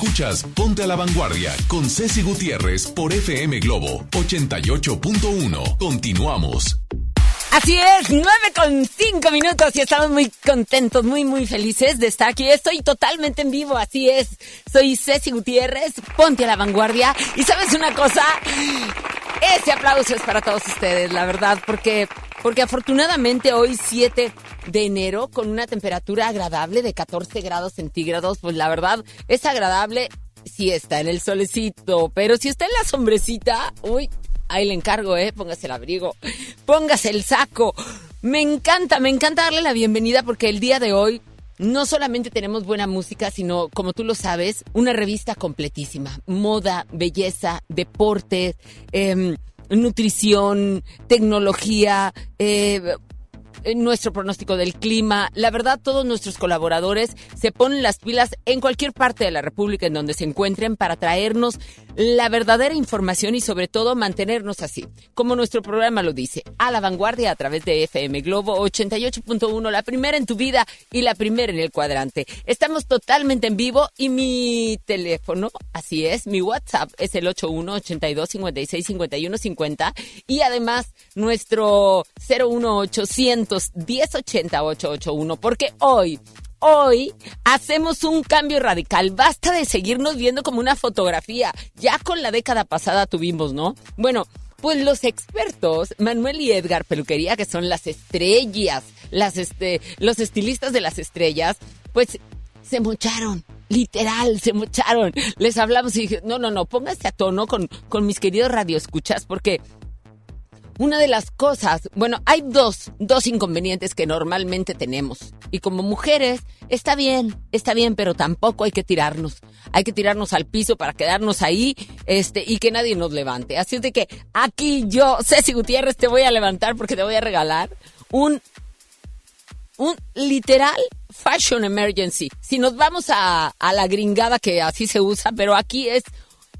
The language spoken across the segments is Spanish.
Escuchas Ponte a la Vanguardia con Ceci Gutiérrez por FM Globo 88.1. Continuamos. Así es, nueve con cinco minutos y estamos muy contentos, muy, muy felices de estar aquí. Estoy totalmente en vivo, así es. Soy Ceci Gutiérrez, ponte a la vanguardia. Y sabes una cosa, Ese aplauso es para todos ustedes, la verdad, porque, porque afortunadamente hoy 7 de enero con una temperatura agradable de 14 grados centígrados, pues la verdad es agradable si está en el solecito, pero si está en la sombrecita, uy, ahí le encargo, ¿eh? Póngase el abrigo, póngase el saco. Me encanta, me encanta darle la bienvenida porque el día de hoy no solamente tenemos buena música, sino, como tú lo sabes, una revista completísima. Moda, belleza, deportes, em, nutrición, tecnología, eh, nuestro pronóstico del clima. La verdad, todos nuestros colaboradores se ponen las pilas en cualquier parte de la República en donde se encuentren para traernos la verdadera información y sobre todo mantenernos así, como nuestro programa lo dice, a la vanguardia a través de FM Globo 88.1, la primera en tu vida y la primera en el cuadrante. Estamos totalmente en vivo y mi teléfono, así es, mi WhatsApp es el 81 82 56 51 50 y además nuestro 01800 1080 881 porque hoy Hoy hacemos un cambio radical. Basta de seguirnos viendo como una fotografía. Ya con la década pasada tuvimos, ¿no? Bueno, pues los expertos, Manuel y Edgar Peluquería, que son las estrellas, las este, los estilistas de las estrellas, pues se mocharon. Literal, se mocharon. Les hablamos y dije, no, no, no, póngase a tono con, con mis queridos radioescuchas, porque una de las cosas, bueno, hay dos, dos inconvenientes que normalmente tenemos. Y como mujeres, está bien, está bien, pero tampoco hay que tirarnos. Hay que tirarnos al piso para quedarnos ahí, este, y que nadie nos levante. Así es de que aquí yo, Ceci Gutiérrez, te voy a levantar porque te voy a regalar un, un literal fashion emergency. Si nos vamos a, a la gringada que así se usa, pero aquí es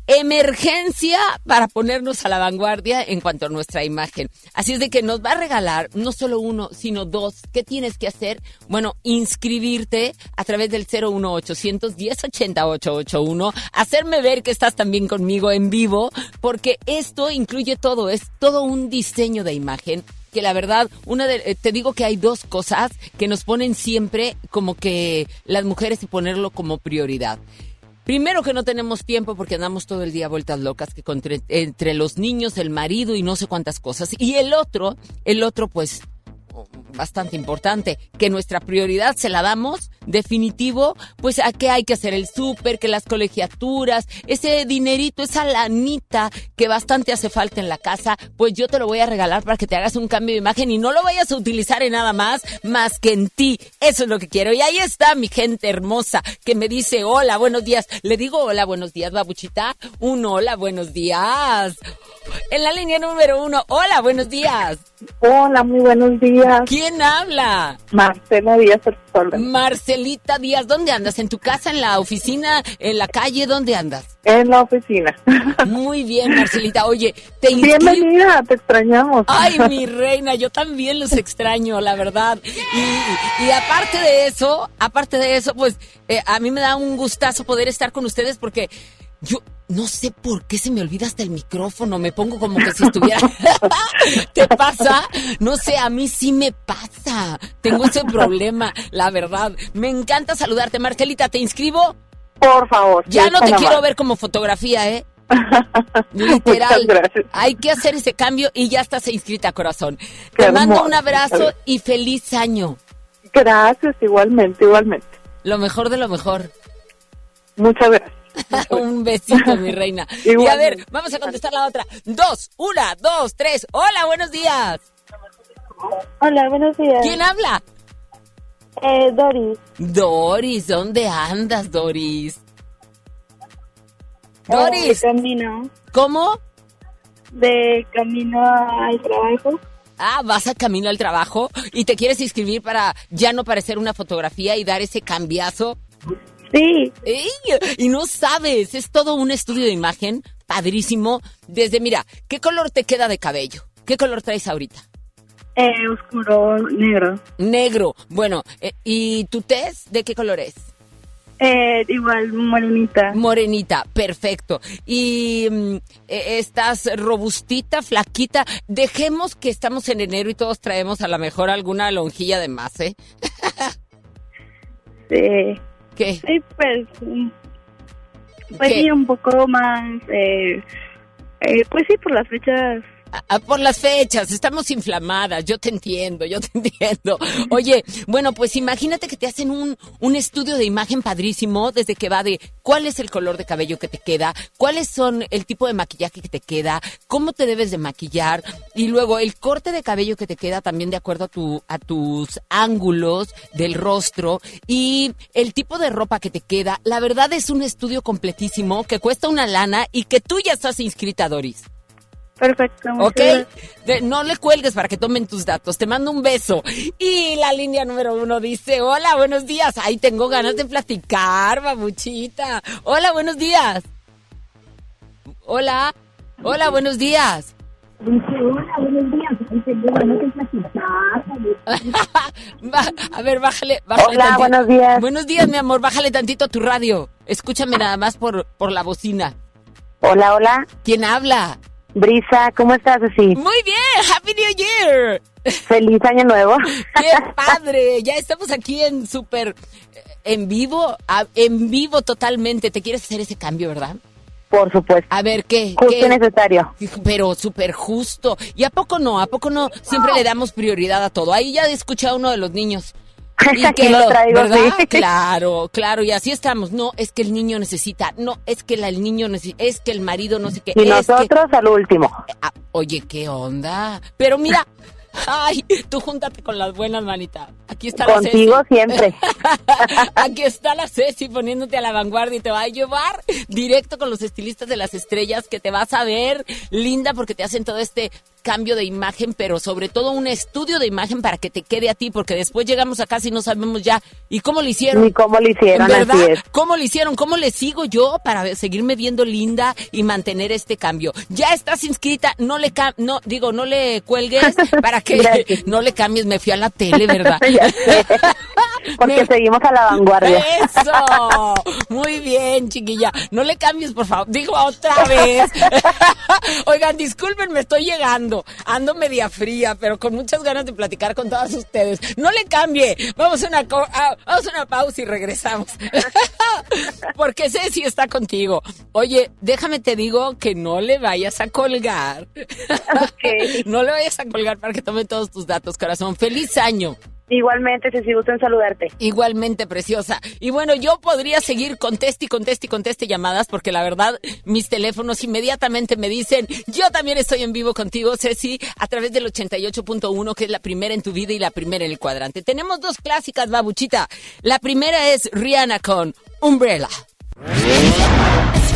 emergencia para ponernos a la vanguardia en cuanto a nuestra imagen. Así es de que nos va a regalar no solo uno, sino dos. ¿Qué tienes que hacer? Bueno, inscribirte a través del 01800 1080 881, hacerme ver que estás también conmigo en vivo, porque esto incluye todo, es todo un diseño de imagen que la verdad, una de, eh, te digo que hay dos cosas que nos ponen siempre como que las mujeres y ponerlo como prioridad. Primero que no tenemos tiempo porque andamos todo el día vueltas locas que entre los niños, el marido y no sé cuántas cosas. Y el otro, el otro pues bastante importante, que nuestra prioridad se la damos, definitivo, pues a qué hay que hacer el súper, que las colegiaturas, ese dinerito, esa lanita que bastante hace falta en la casa, pues yo te lo voy a regalar para que te hagas un cambio de imagen y no lo vayas a utilizar en nada más, más que en ti. Eso es lo que quiero. Y ahí está mi gente hermosa que me dice, hola, buenos días. Le digo, hola, buenos días, babuchita. Un hola, buenos días. En la línea número uno, hola, buenos días. Hola, muy buenos días. ¿Quién habla? Marcela Díaz Marcelita Díaz, ¿dónde andas? ¿En tu casa, en la oficina, en la calle? ¿Dónde andas? En la oficina. Muy bien, Marcelita. Oye, te Bienvenida, te extrañamos. Ay, mi reina, yo también los extraño, la verdad. Y, aparte de eso, aparte de eso, pues eh, a mí me da un gustazo poder estar con ustedes porque yo no sé por qué se me olvida hasta el micrófono, me pongo como que si estuviera... ¿Te pasa? No sé, a mí sí me pasa. Tengo ese problema, la verdad. Me encanta saludarte. Marcelita, ¿te inscribo? Por favor. Ya no te quiero ver como fotografía, ¿eh? Literal. Hay que hacer ese cambio y ya estás inscrita, corazón. te mando un abrazo y feliz año. Gracias, igualmente, igualmente. Lo mejor de lo mejor. Muchas gracias. Un besito, mi reina. Y a ver, vamos a contestar la otra. Dos, una, dos, tres. Hola, buenos días. Hola, buenos días. ¿Quién habla? Eh, Doris. Doris, ¿dónde andas, Doris? Eh, Doris. de camino. ¿Cómo? De camino al trabajo. Ah, vas a camino al trabajo y te quieres inscribir para ya no parecer una fotografía y dar ese cambiazo. Sí. Y no sabes, es todo un estudio de imagen padrísimo. Desde, mira, ¿qué color te queda de cabello? ¿Qué color traes ahorita? Eh, oscuro, negro. Negro. Bueno, eh, ¿y tu test de qué color es? Eh, igual, morenita. Morenita, perfecto. Y mm, eh, estás robustita, flaquita. Dejemos que estamos en enero y todos traemos a lo mejor alguna lonjilla de más, ¿eh? sí. ¿Qué? Sí, pues, pues sí, un poco más, eh, Eh, pues sí, por las fechas. Por las fechas, estamos inflamadas, yo te entiendo, yo te entiendo. Oye, bueno, pues imagínate que te hacen un, un estudio de imagen padrísimo desde que va de cuál es el color de cabello que te queda, cuáles son el tipo de maquillaje que te queda, cómo te debes de maquillar y luego el corte de cabello que te queda también de acuerdo a, tu, a tus ángulos del rostro y el tipo de ropa que te queda. La verdad es un estudio completísimo que cuesta una lana y que tú ya estás inscrita, Doris. Perfecto. ¿Ok? De- no le cuelgues para que tomen tus datos. Te mando un beso. Y la línea número uno dice, hola, buenos días. Ay, tengo ganas de platicar, babuchita. Hola, buenos días. Hola. Hola, buenos días. Va- a ver, bájale, bájale Hola, tantito. buenos días. Buenos días, mi amor. Bájale tantito a tu radio. Escúchame nada más por, por la bocina. Hola, hola. ¿Quién habla? Brisa, ¿cómo estás, así? Muy bien. Happy New Year. Feliz año nuevo. ¡Qué padre! Ya estamos aquí en súper eh, en vivo, en vivo totalmente. ¿Te quieres hacer ese cambio, verdad? Por supuesto. A ver, ¿qué? Justo ¿Qué? y necesario. Pero súper justo. ¿Y a poco no? ¿A poco no? Siempre le damos prioridad a todo. Ahí ya escuché a uno de los niños. Y Aquí que lo traigo, ¿verdad? sí. Claro, claro, y así estamos. No, es que el niño necesita, no, es que la- el niño necesita, es que el marido no sé qué. Y es que- nosotros al último. Ah, oye, ¿qué onda? Pero mira, ay, tú júntate con las buenas, manita. Aquí está Contigo la Ceci. siempre. Aquí está la Ceci poniéndote a la vanguardia y te va a llevar directo con los estilistas de las estrellas que te vas a ver linda porque te hacen todo este cambio de imagen, pero sobre todo un estudio de imagen para que te quede a ti, porque después llegamos a casa y no sabemos ya. ¿Y cómo lo hicieron? Ni cómo lo hicieron, ¿Verdad? así es. ¿Cómo lo hicieron? ¿Cómo le sigo yo para seguirme viendo linda y mantener este cambio? Ya estás inscrita, no le cam no digo, no le cuelgues para que Gracias. no le cambies. Me fui a la tele, ¿verdad? Porque Me- seguimos a la vanguardia. Eso, muy bien, chiquilla. No le cambies, por favor. Digo otra vez. Oigan, disculpen, me estoy llegando. Ando media fría, pero con muchas ganas de platicar con todas ustedes. No le cambie. Vamos a una, co- ah, vamos a una pausa y regresamos. Porque Ceci está contigo. Oye, déjame te digo que no le vayas a colgar. No le vayas a colgar para que tome todos tus datos, corazón. Feliz año. Igualmente, si gusto en saludarte. Igualmente preciosa. Y bueno, yo podría seguir conteste y conteste y conteste llamadas porque la verdad mis teléfonos inmediatamente me dicen, yo también estoy en vivo contigo, Ceci, a través del 88.1 que es la primera en tu vida y la primera en el cuadrante. Tenemos dos clásicas, babuchita. La primera es Rihanna con Umbrella. It's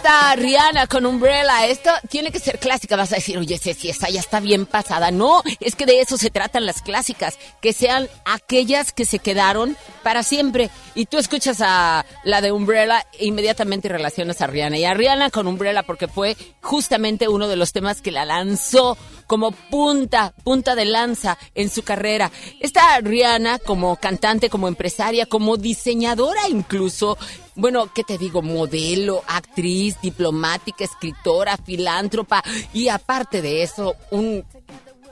está Rihanna con Umbrella. Esto tiene que ser clásica. Vas a decir, oye, Ceci, esa ya está bien pasada. No, es que de eso se tratan las clásicas. Que sean aquellas que se quedaron para siempre. Y tú escuchas a la de Umbrella e inmediatamente relacionas a Rihanna. Y a Rihanna con Umbrella porque fue justamente uno de los temas que la lanzó como punta, punta de lanza en su carrera. Esta Rihanna como cantante, como empresaria, como diseñadora incluso, bueno, ¿qué te digo? Modelo, actriz, diplomática, escritora, filántropa y aparte de eso, un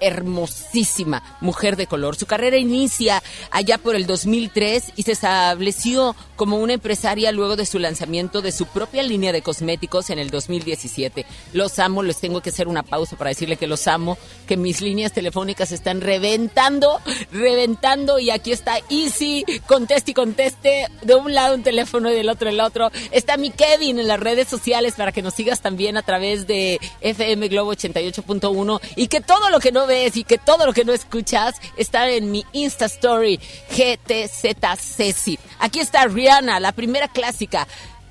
hermosísima mujer de color. Su carrera inicia allá por el 2003 y se estableció como una empresaria luego de su lanzamiento de su propia línea de cosméticos en el 2017. Los amo, les tengo que hacer una pausa para decirle que los amo, que mis líneas telefónicas están reventando, reventando y aquí está Easy, conteste y conteste, de un lado un teléfono y del otro el otro. Está mi Kevin en las redes sociales para que nos sigas también a través de FM Globo 88.1 y que todo lo que no ves y que todo lo que no escuchas está en mi Insta Story GTZ Ceci. Aquí está Rihanna, la primera clásica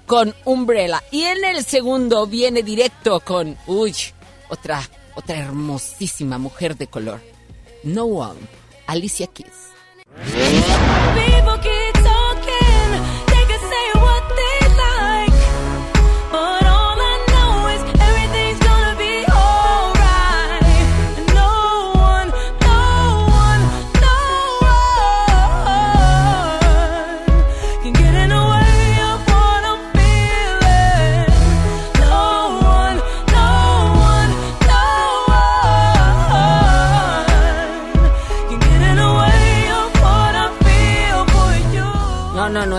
con Umbrella y en el segundo viene directo con uy, otra otra hermosísima mujer de color. No One, Alicia Keys.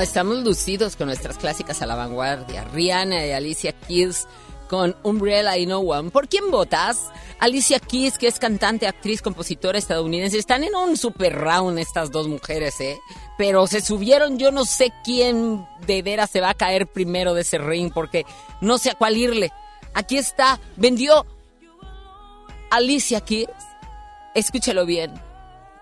Estamos lucidos con nuestras clásicas a la vanguardia. Rihanna y Alicia Keys con Umbrella y No One. ¿Por quién votas? Alicia Keys, que es cantante, actriz, compositora estadounidense. Están en un super round estas dos mujeres, ¿eh? Pero se subieron, yo no sé quién de veras se va a caer primero de ese ring, porque no sé a cuál irle. Aquí está, vendió Alicia Keys, escúchalo bien,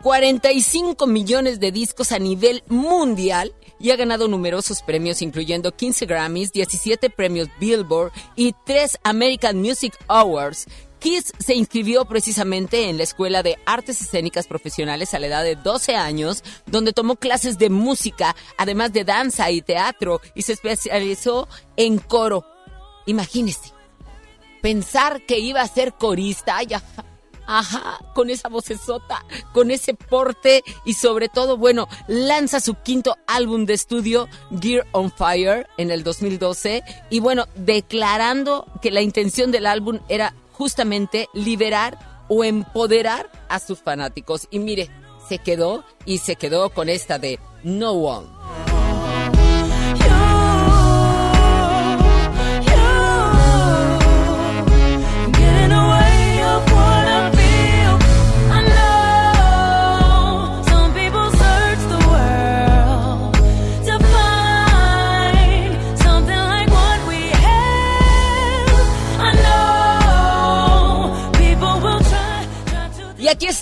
45 millones de discos a nivel mundial y ha ganado numerosos premios, incluyendo 15 Grammys, 17 premios Billboard y 3 American Music Awards. Kiss se inscribió precisamente en la Escuela de Artes Escénicas Profesionales a la edad de 12 años, donde tomó clases de música, además de danza y teatro, y se especializó en coro. Imagínese, pensar que iba a ser corista, ay, ajá, con esa vocesota, con ese porte y sobre todo, bueno, lanza su quinto álbum de estudio, Gear on Fire, en el 2012 y bueno, declarando que la intención del álbum era justamente liberar o empoderar a sus fanáticos. Y mire, se quedó y se quedó con esta de No One.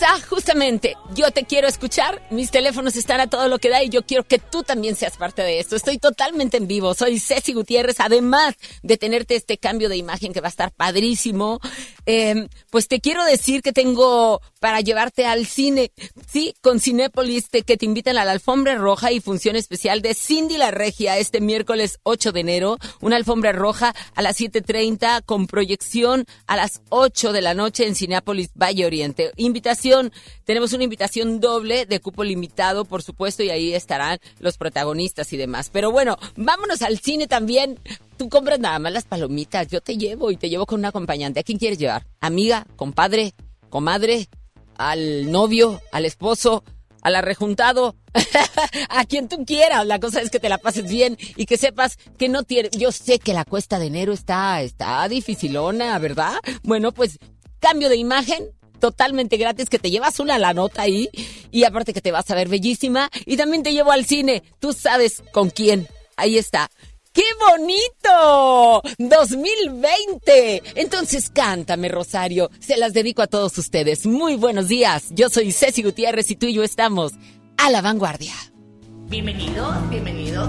sa Justamente, yo te quiero escuchar, mis teléfonos están a todo lo que da y yo quiero que tú también seas parte de esto. Estoy totalmente en vivo, soy Ceci Gutiérrez, además de tenerte este cambio de imagen que va a estar padrísimo, eh, pues te quiero decir que tengo para llevarte al cine, sí, con Cinépolis, te- que te invitan a la alfombra roja y función especial de Cindy la Regia este miércoles 8 de enero, una alfombra roja a las 7.30 con proyección a las 8 de la noche en Cinépolis Valle Oriente. Invitación, tenemos una invitación doble de cupo limitado, por supuesto, y ahí estarán los protagonistas y demás. Pero bueno, vámonos al cine también. Tú compras nada más las palomitas, yo te llevo y te llevo con un acompañante. ¿A quién quieres llevar? ¿Amiga? ¿Compadre? ¿Comadre? ¿Al novio? ¿Al esposo? ¿Al arrejuntado? a quien tú quieras. La cosa es que te la pases bien y que sepas que no tiene. Yo sé que la cuesta de enero está, está dificilona, ¿verdad? Bueno, pues cambio de imagen. Totalmente gratis, que te llevas una la nota ahí y aparte que te vas a ver bellísima y también te llevo al cine. Tú sabes con quién. Ahí está. ¡Qué bonito! 2020. Entonces cántame, Rosario. Se las dedico a todos ustedes. Muy buenos días. Yo soy Ceci Gutiérrez y tú y yo estamos a la vanguardia. Bienvenidos, bienvenidos.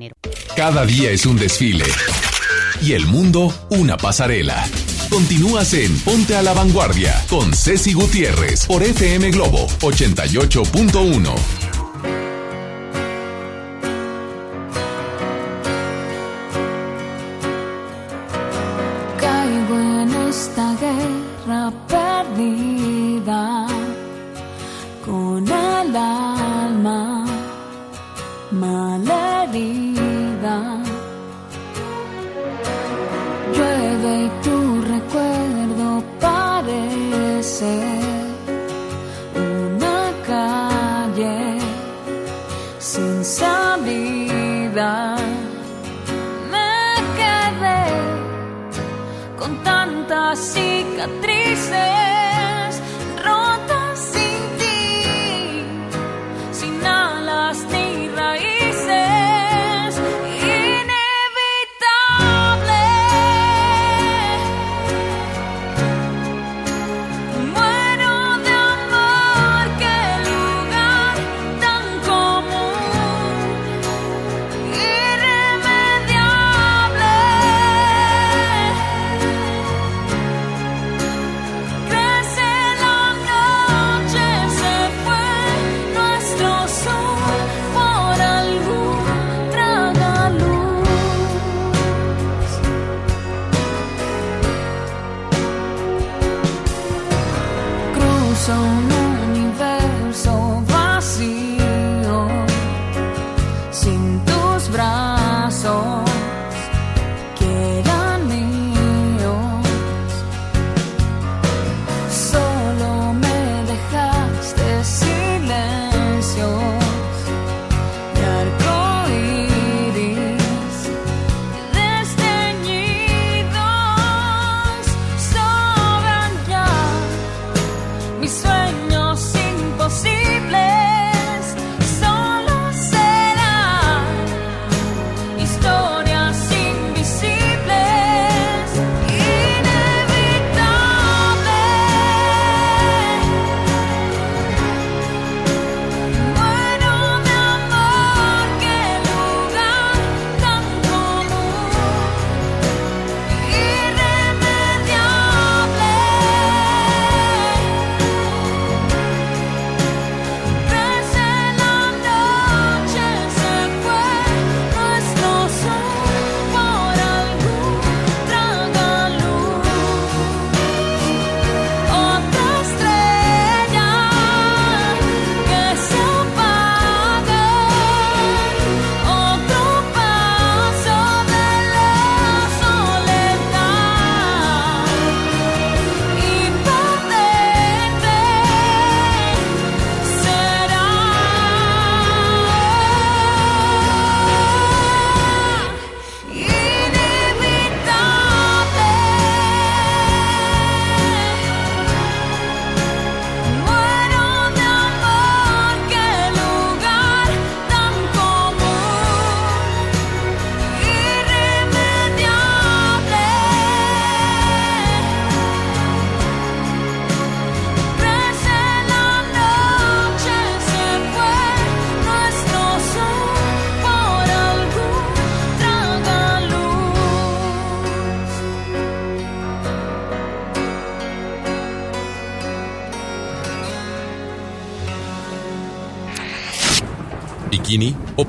Cada día es un desfile y el mundo una pasarela. Continúas en Ponte a la Vanguardia con Ceci Gutiérrez por FM Globo 88.1. Caigo en esta guerra perdida con el alma malherida. Llueve y tu recuerdo parece una calle sin salida. Me quedé con tantas cicatrices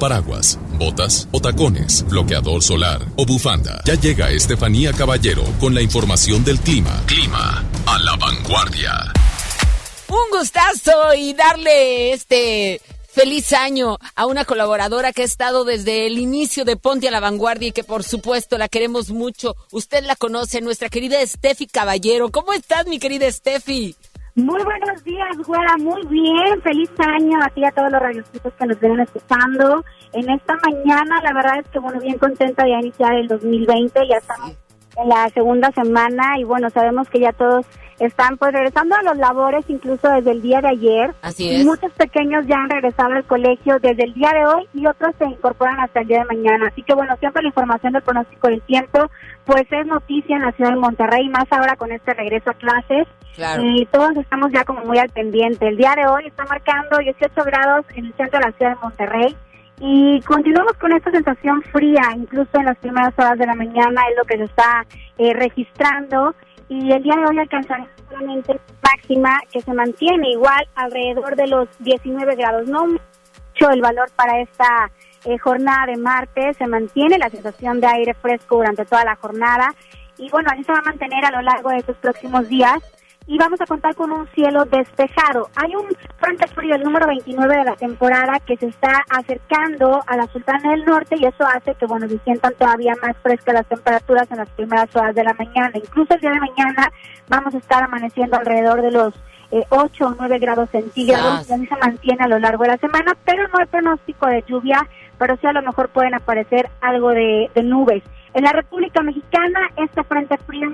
paraguas, botas o tacones, bloqueador solar o bufanda. Ya llega Estefanía Caballero con la información del clima. Clima a la vanguardia. Un gustazo y darle este feliz año a una colaboradora que ha estado desde el inicio de Ponte a la Vanguardia y que por supuesto la queremos mucho. Usted la conoce, nuestra querida Steffi Caballero. ¿Cómo estás, mi querida Steffi? Muy buenos días, güera, muy bien, feliz año a ti y a todos los radioscuchos que nos vienen escuchando. En esta mañana, la verdad es que, bueno, bien contenta de iniciar el 2020, ya estamos en la segunda semana y, bueno, sabemos que ya todos están pues regresando a los labores incluso desde el día de ayer. Así es. Muchos pequeños ya han regresado al colegio desde el día de hoy y otros se incorporan hasta el día de mañana. Así que bueno, siempre la información del pronóstico del tiempo pues es noticia en la ciudad de Monterrey, más ahora con este regreso a clases. Y todos estamos ya como muy al pendiente. El día de hoy está marcando 18 grados en el centro de la ciudad de Monterrey. Y continuamos con esta sensación fría, incluso en las primeras horas de la mañana es lo que se está eh, registrando. Y el día de hoy alcanzaremos solamente máxima que se mantiene igual alrededor de los 19 grados. No mucho el valor para esta eh, jornada de martes, se mantiene la sensación de aire fresco durante toda la jornada. Y bueno, así se va a mantener a lo largo de estos próximos días y vamos a contar con un cielo despejado. Hay un frente frío, el número 29 de la temporada, que se está acercando a la Sultana del Norte y eso hace que, bueno, se sientan todavía más frescas las temperaturas en las primeras horas de la mañana. Incluso el día de mañana vamos a estar amaneciendo alrededor de los eh, 8 o 9 grados centígrados, y así se mantiene a lo largo de la semana, pero no hay pronóstico de lluvia, pero sí a lo mejor pueden aparecer algo de, de nubes. En la República Mexicana, este frente frío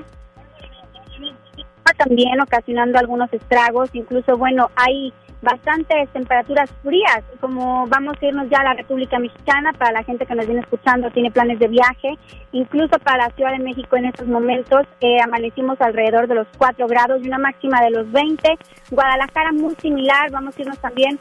también ocasionando algunos estragos, incluso bueno, hay bastantes temperaturas frías, como vamos a irnos ya a la República Mexicana, para la gente que nos viene escuchando, tiene planes de viaje, incluso para la Ciudad de México en estos momentos, eh, amanecimos alrededor de los 4 grados y una máxima de los 20, Guadalajara muy similar, vamos a irnos también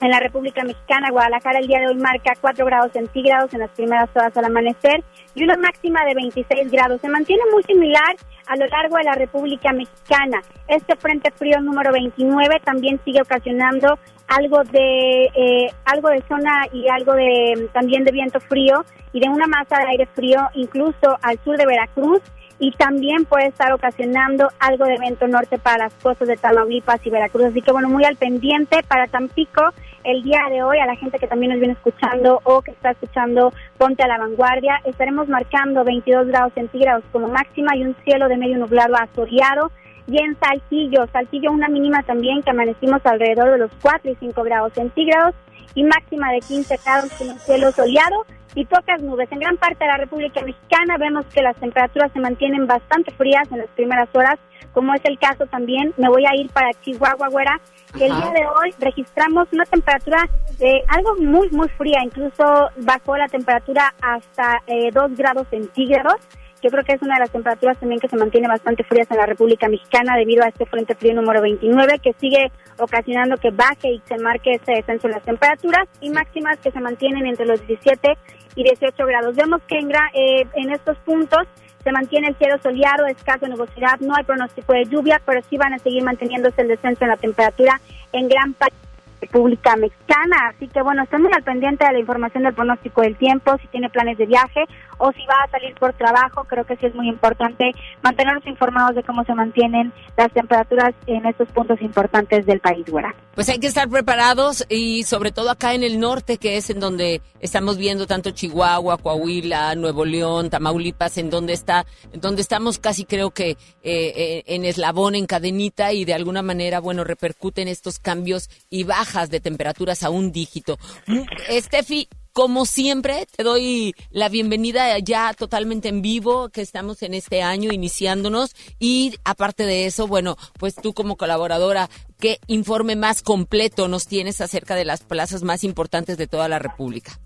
en la República Mexicana, Guadalajara el día de hoy marca 4 grados centígrados en las primeras horas al amanecer y una máxima de 26 grados. Se mantiene muy similar a lo largo de la República Mexicana. Este frente frío número 29 también sigue ocasionando algo de eh, algo de zona y algo de también de viento frío y de una masa de aire frío incluso al sur de Veracruz y también puede estar ocasionando algo de viento norte para las costas de Tamaulipas y Veracruz. Así que bueno, muy al pendiente para Tampico el día de hoy, a la gente que también nos viene escuchando o que está escuchando Ponte a la Vanguardia, estaremos marcando 22 grados centígrados como máxima y un cielo de medio nublado asoleado. Y en Saltillo, Saltillo una mínima también que amanecimos alrededor de los 4 y 5 grados centígrados y máxima de 15 grados con un cielo soleado y pocas nubes. En gran parte de la República Mexicana vemos que las temperaturas se mantienen bastante frías en las primeras horas, como es el caso también, me voy a ir para Chihuahua, güera, el día de hoy registramos una temperatura de algo muy, muy fría, incluso bajó la temperatura hasta eh, 2 grados centígrados. Yo creo que es una de las temperaturas también que se mantiene bastante frías en la República Mexicana debido a este frente frío número 29 que sigue ocasionando que baje y se marque este descenso en las temperaturas y máximas que se mantienen entre los 17 y 18 grados. Vemos que en, eh, en estos puntos se mantiene el cielo soleado, escaso nubosidad, no hay pronóstico de lluvia, pero sí van a seguir manteniéndose el descenso en la temperatura en gran parte República Mexicana. Así que bueno, estén muy al pendiente de la información del pronóstico del tiempo, si tiene planes de viaje o si va a salir por trabajo, creo que sí es muy importante mantenernos informados de cómo se mantienen las temperaturas en estos puntos importantes del país, güera. Pues hay que estar preparados y sobre todo acá en el norte, que es en donde estamos viendo tanto Chihuahua, Coahuila, Nuevo León, Tamaulipas, en donde está, en donde estamos casi creo que eh, eh, en eslabón, en cadenita y de alguna manera, bueno, repercuten estos cambios y de temperaturas a un dígito. Mm, Steffi, como siempre, te doy la bienvenida ya totalmente en vivo, que estamos en este año iniciándonos y aparte de eso, bueno, pues tú como colaboradora, ¿qué informe más completo nos tienes acerca de las plazas más importantes de toda la República?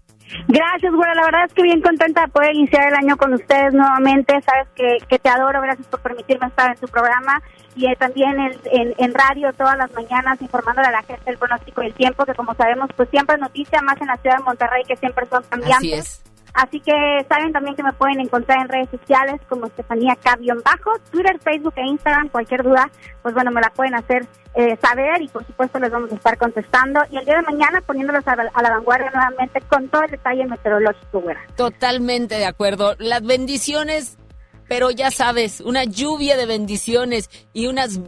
Gracias, güera. La verdad es que bien contenta de poder iniciar el año con ustedes nuevamente. Sabes que, que te adoro. Gracias por permitirme estar en tu programa y eh, también en, en, en radio todas las mañanas informándole a la gente el pronóstico del tiempo, que como sabemos, pues siempre es noticia, más en la ciudad de Monterrey, que siempre son cambiantes. Así es. Así que saben también que me pueden encontrar en redes sociales como Estefanía Bajo, Twitter, Facebook e Instagram. Cualquier duda, pues bueno, me la pueden hacer eh, saber y por supuesto les vamos a estar contestando. Y el día de mañana poniéndolos a, a la vanguardia nuevamente con todo el detalle meteorológico, güera. Totalmente de acuerdo. Las bendiciones, pero ya sabes, una lluvia de bendiciones y unas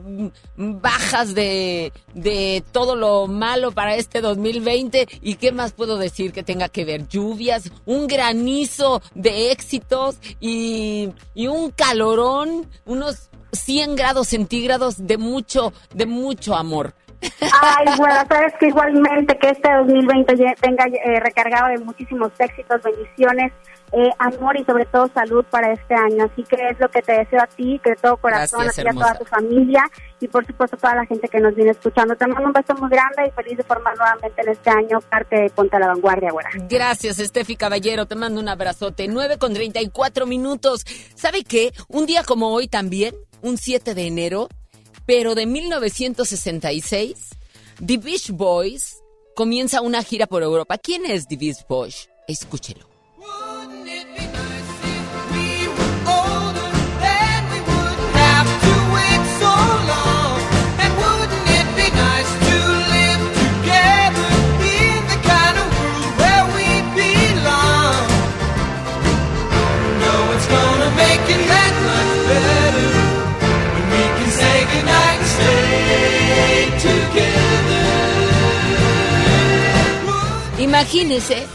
bajas de, de todo lo malo para este 2020. ¿Y qué más puedo decir que tenga que ver? Lluvias, un granizo de éxitos y, y un calorón, unos 100 grados centígrados de mucho, de mucho amor. Ay, bueno, sabes que igualmente que este 2020 ye- venga eh, recargado de muchísimos éxitos, bendiciones, eh, amor y sobre todo salud para este año. Así que es lo que te deseo a ti, que de todo corazón, Gracias, a ti y a toda tu familia y por supuesto a toda la gente que nos viene escuchando. Te mando un beso muy grande y feliz de formar nuevamente en este año parte de Ponte a la Vanguardia, güera. Gracias, Estefi Caballero. Te mando un abrazote. 9 con 34 minutos. ¿Sabe qué? Un día como hoy también, un 7 de enero, pero de 1966, The Beach Boys comienza una gira por Europa. ¿Quién es The Beach Boys? Escúchelo. Imagínese,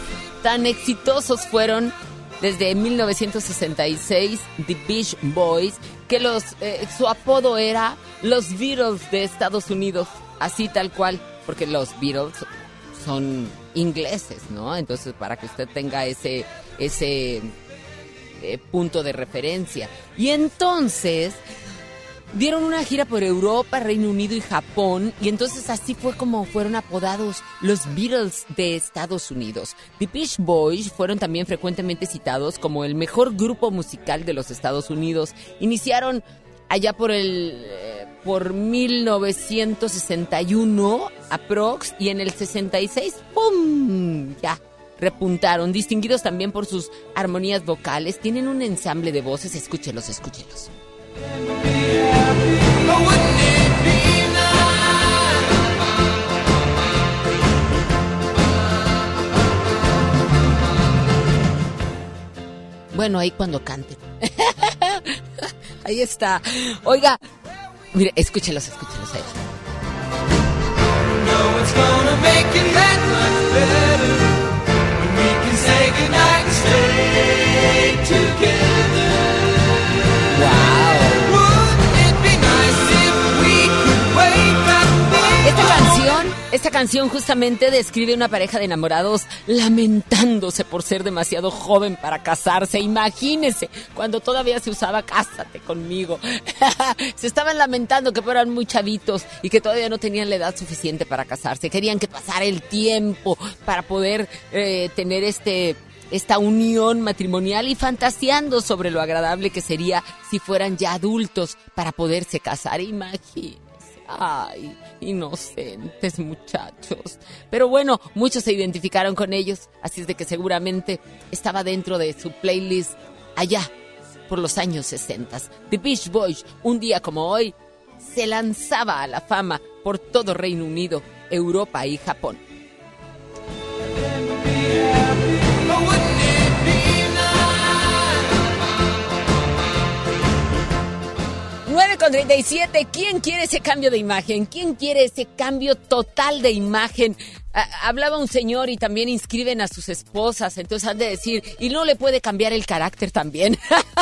tan exitosos fueron desde 1966 The Beach Boys que los eh, su apodo era los Beatles de Estados Unidos, así tal cual, porque los Beatles son ingleses, ¿no? Entonces para que usted tenga ese ese eh, punto de referencia. Y entonces dieron una gira por Europa, Reino Unido y Japón, y entonces así fue como fueron apodados los Beatles de Estados Unidos. The Beach Boys fueron también frecuentemente citados como el mejor grupo musical de los Estados Unidos. Iniciaron allá por el eh, por 1961 aprox y en el 66 ¡pum! ya repuntaron, distinguidos también por sus armonías vocales, tienen un ensamble de voces, escúchelos, escúchelos. Bueno, ahí cuando canten. ahí está. Oiga, mire, escúchelos, escúchelos ahí. Esta canción justamente describe una pareja de enamorados lamentándose por ser demasiado joven para casarse. Imagínese cuando todavía se usaba cásate conmigo. se estaban lamentando que eran muy chavitos y que todavía no tenían la edad suficiente para casarse. Querían que pasara el tiempo para poder eh, tener este esta unión matrimonial y fantaseando sobre lo agradable que sería si fueran ya adultos para poderse casar. Imagínese. Ay, inocentes muchachos. Pero bueno, muchos se identificaron con ellos, así es de que seguramente estaba dentro de su playlist allá por los años 60. The Beach Boys, un día como hoy, se lanzaba a la fama por todo Reino Unido, Europa y Japón. 9 con 37. ¿Quién quiere ese cambio de imagen? ¿Quién quiere ese cambio total de imagen? Ah, hablaba un señor y también inscriben a sus esposas, entonces han de decir, y no le puede cambiar el carácter también.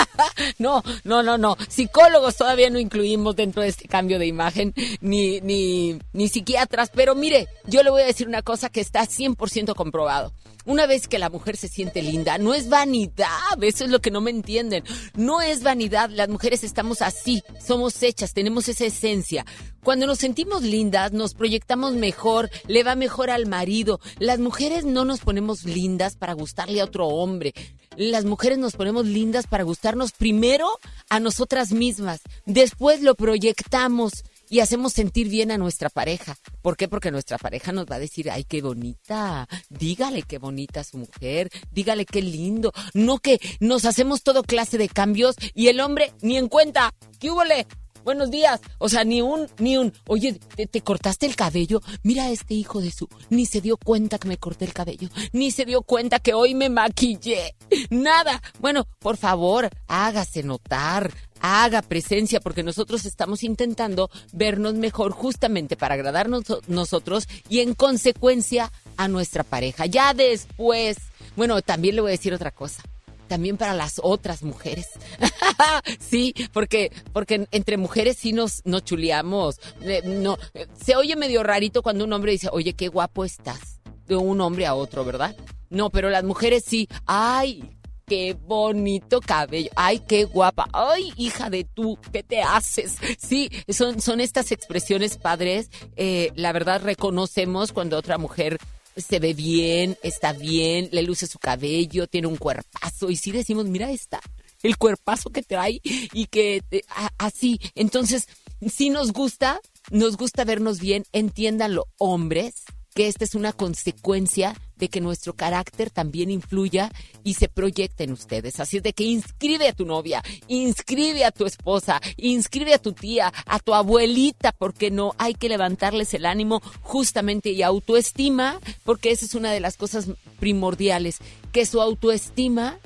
no, no, no, no. Psicólogos todavía no incluimos dentro de este cambio de imagen, ni, ni, ni psiquiatras, pero mire, yo le voy a decir una cosa que está 100% comprobado. Una vez que la mujer se siente linda, no es vanidad, eso es lo que no me entienden. No es vanidad, las mujeres estamos así, somos hechas, tenemos esa esencia. Cuando nos sentimos lindas, nos proyectamos mejor, le va mejor al marido. Las mujeres no nos ponemos lindas para gustarle a otro hombre. Las mujeres nos ponemos lindas para gustarnos primero a nosotras mismas. Después lo proyectamos y hacemos sentir bien a nuestra pareja. ¿Por qué? Porque nuestra pareja nos va a decir, ay, qué bonita, dígale qué bonita su mujer, dígale qué lindo. No que nos hacemos todo clase de cambios y el hombre ni en cuenta. ¿Qué húbole? Buenos días. O sea, ni un, ni un, oye, ¿te, te cortaste el cabello? Mira a este hijo de su, ni se dio cuenta que me corté el cabello, ni se dio cuenta que hoy me maquillé. Nada. Bueno, por favor, hágase notar, haga presencia, porque nosotros estamos intentando vernos mejor justamente para agradarnos nosotros y en consecuencia a nuestra pareja. Ya después, bueno, también le voy a decir otra cosa también para las otras mujeres. sí, porque, porque entre mujeres sí nos, nos chuleamos. Eh, no, se oye medio rarito cuando un hombre dice, oye, qué guapo estás. De un hombre a otro, ¿verdad? No, pero las mujeres sí. Ay, qué bonito cabello. Ay, qué guapa. Ay, hija de tú, ¿qué te haces? Sí, son, son estas expresiones padres. Eh, la verdad reconocemos cuando otra mujer se ve bien, está bien, le luce su cabello, tiene un cuerpazo. Y sí decimos, mira esta, el cuerpazo que trae y que eh, así. Entonces, si nos gusta, nos gusta vernos bien, entiéndanlo, hombres, que esta es una consecuencia de que nuestro carácter también influya y se proyecte en ustedes. Así es de que inscribe a tu novia, inscribe a tu esposa, inscribe a tu tía, a tu abuelita, porque no hay que levantarles el ánimo justamente y autoestima, porque esa es una de las cosas primordiales, que su autoestima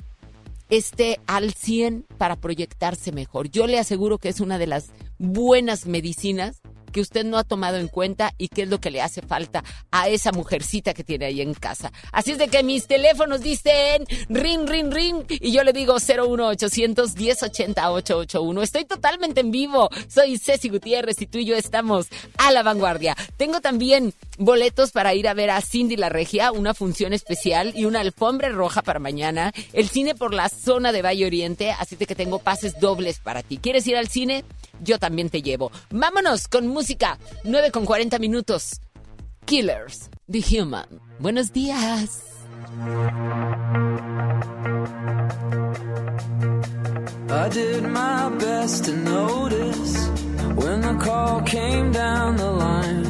esté al 100 para proyectarse mejor. Yo le aseguro que es una de las buenas medicinas que usted no ha tomado en cuenta y que es lo que le hace falta a esa mujercita que tiene ahí en casa. Así es de que mis teléfonos dicen ring, ring, ring y yo le digo 01800 1080 881. Estoy totalmente en vivo. Soy Ceci Gutiérrez y tú y yo estamos a la vanguardia. Tengo también boletos para ir a ver a Cindy la Regia, una función especial y una alfombra roja para mañana. El cine por la zona de Valle Oriente, así de que tengo pases dobles para ti. ¿Quieres ir al cine? Yo también te llevo. Vámonos con música. 9 con 40 minutos. Killers, The Human. Buenos días. I did my best to notice when the call came down the line.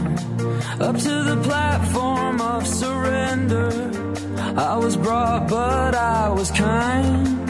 Up to the platform of surrender. I was brought, but I was kind.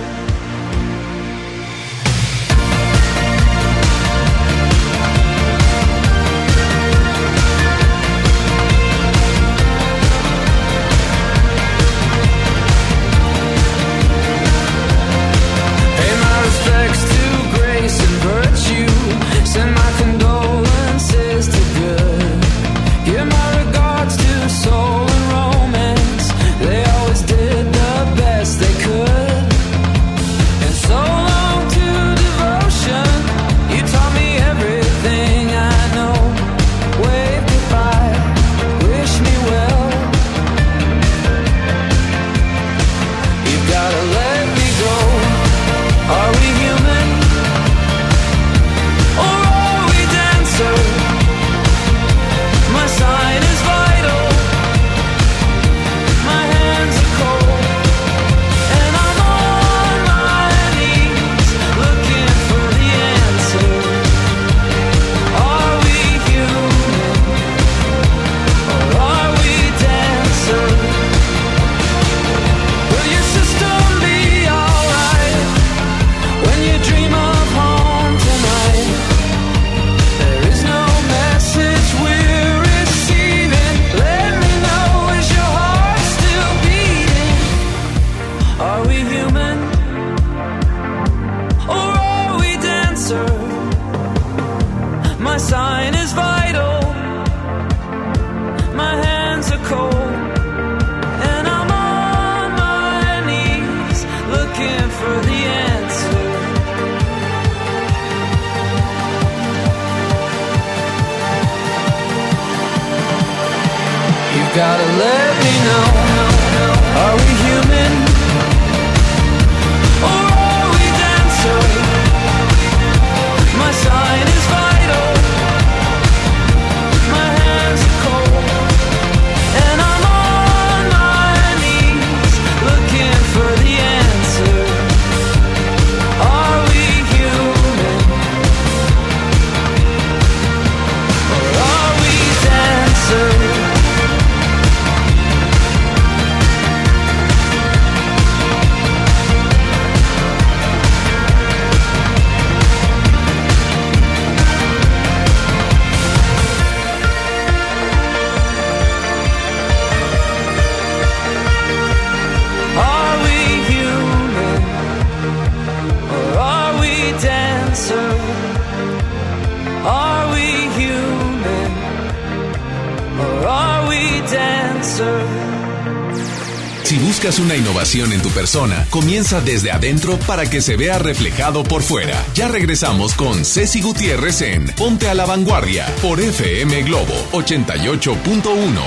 Desde adentro para que se vea reflejado por fuera. Ya regresamos con Ceci Gutiérrez en Ponte a la Vanguardia por FM Globo 88.1.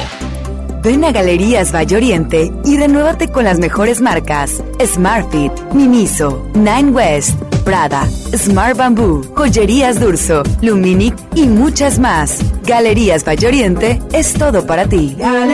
Ven a Galerías Valle Oriente y renuévate con las mejores marcas: Smartfit, Miniso, Nine West, Prada, Smart Bamboo, Joyerías Durso, Luminic y muchas más. Galerías Valle Oriente es todo para ti. Galerías.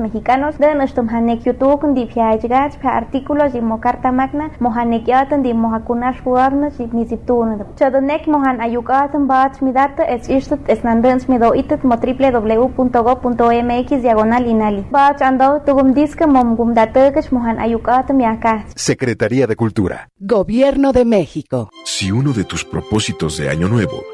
Mexicanos, de Nushtum Hanek YouTube, Dipiajgach, Artículos y Mocarta Magna, Mohanek Yatan, Di Mohakunash Huagnas, y Nisiptun. Chodonek Mohan Ayukatan, Bach Midata, es Irstat, es Nandens Mido Itet, Mo www.go.mx, diagonal Inali. Bach Ando, Tugum Diska, Mom Gumdatekesh, Mohan Ayukatan, Miaka. Secretaría de Cultura. Gobierno de México. Si uno de tus propósitos de año nuevo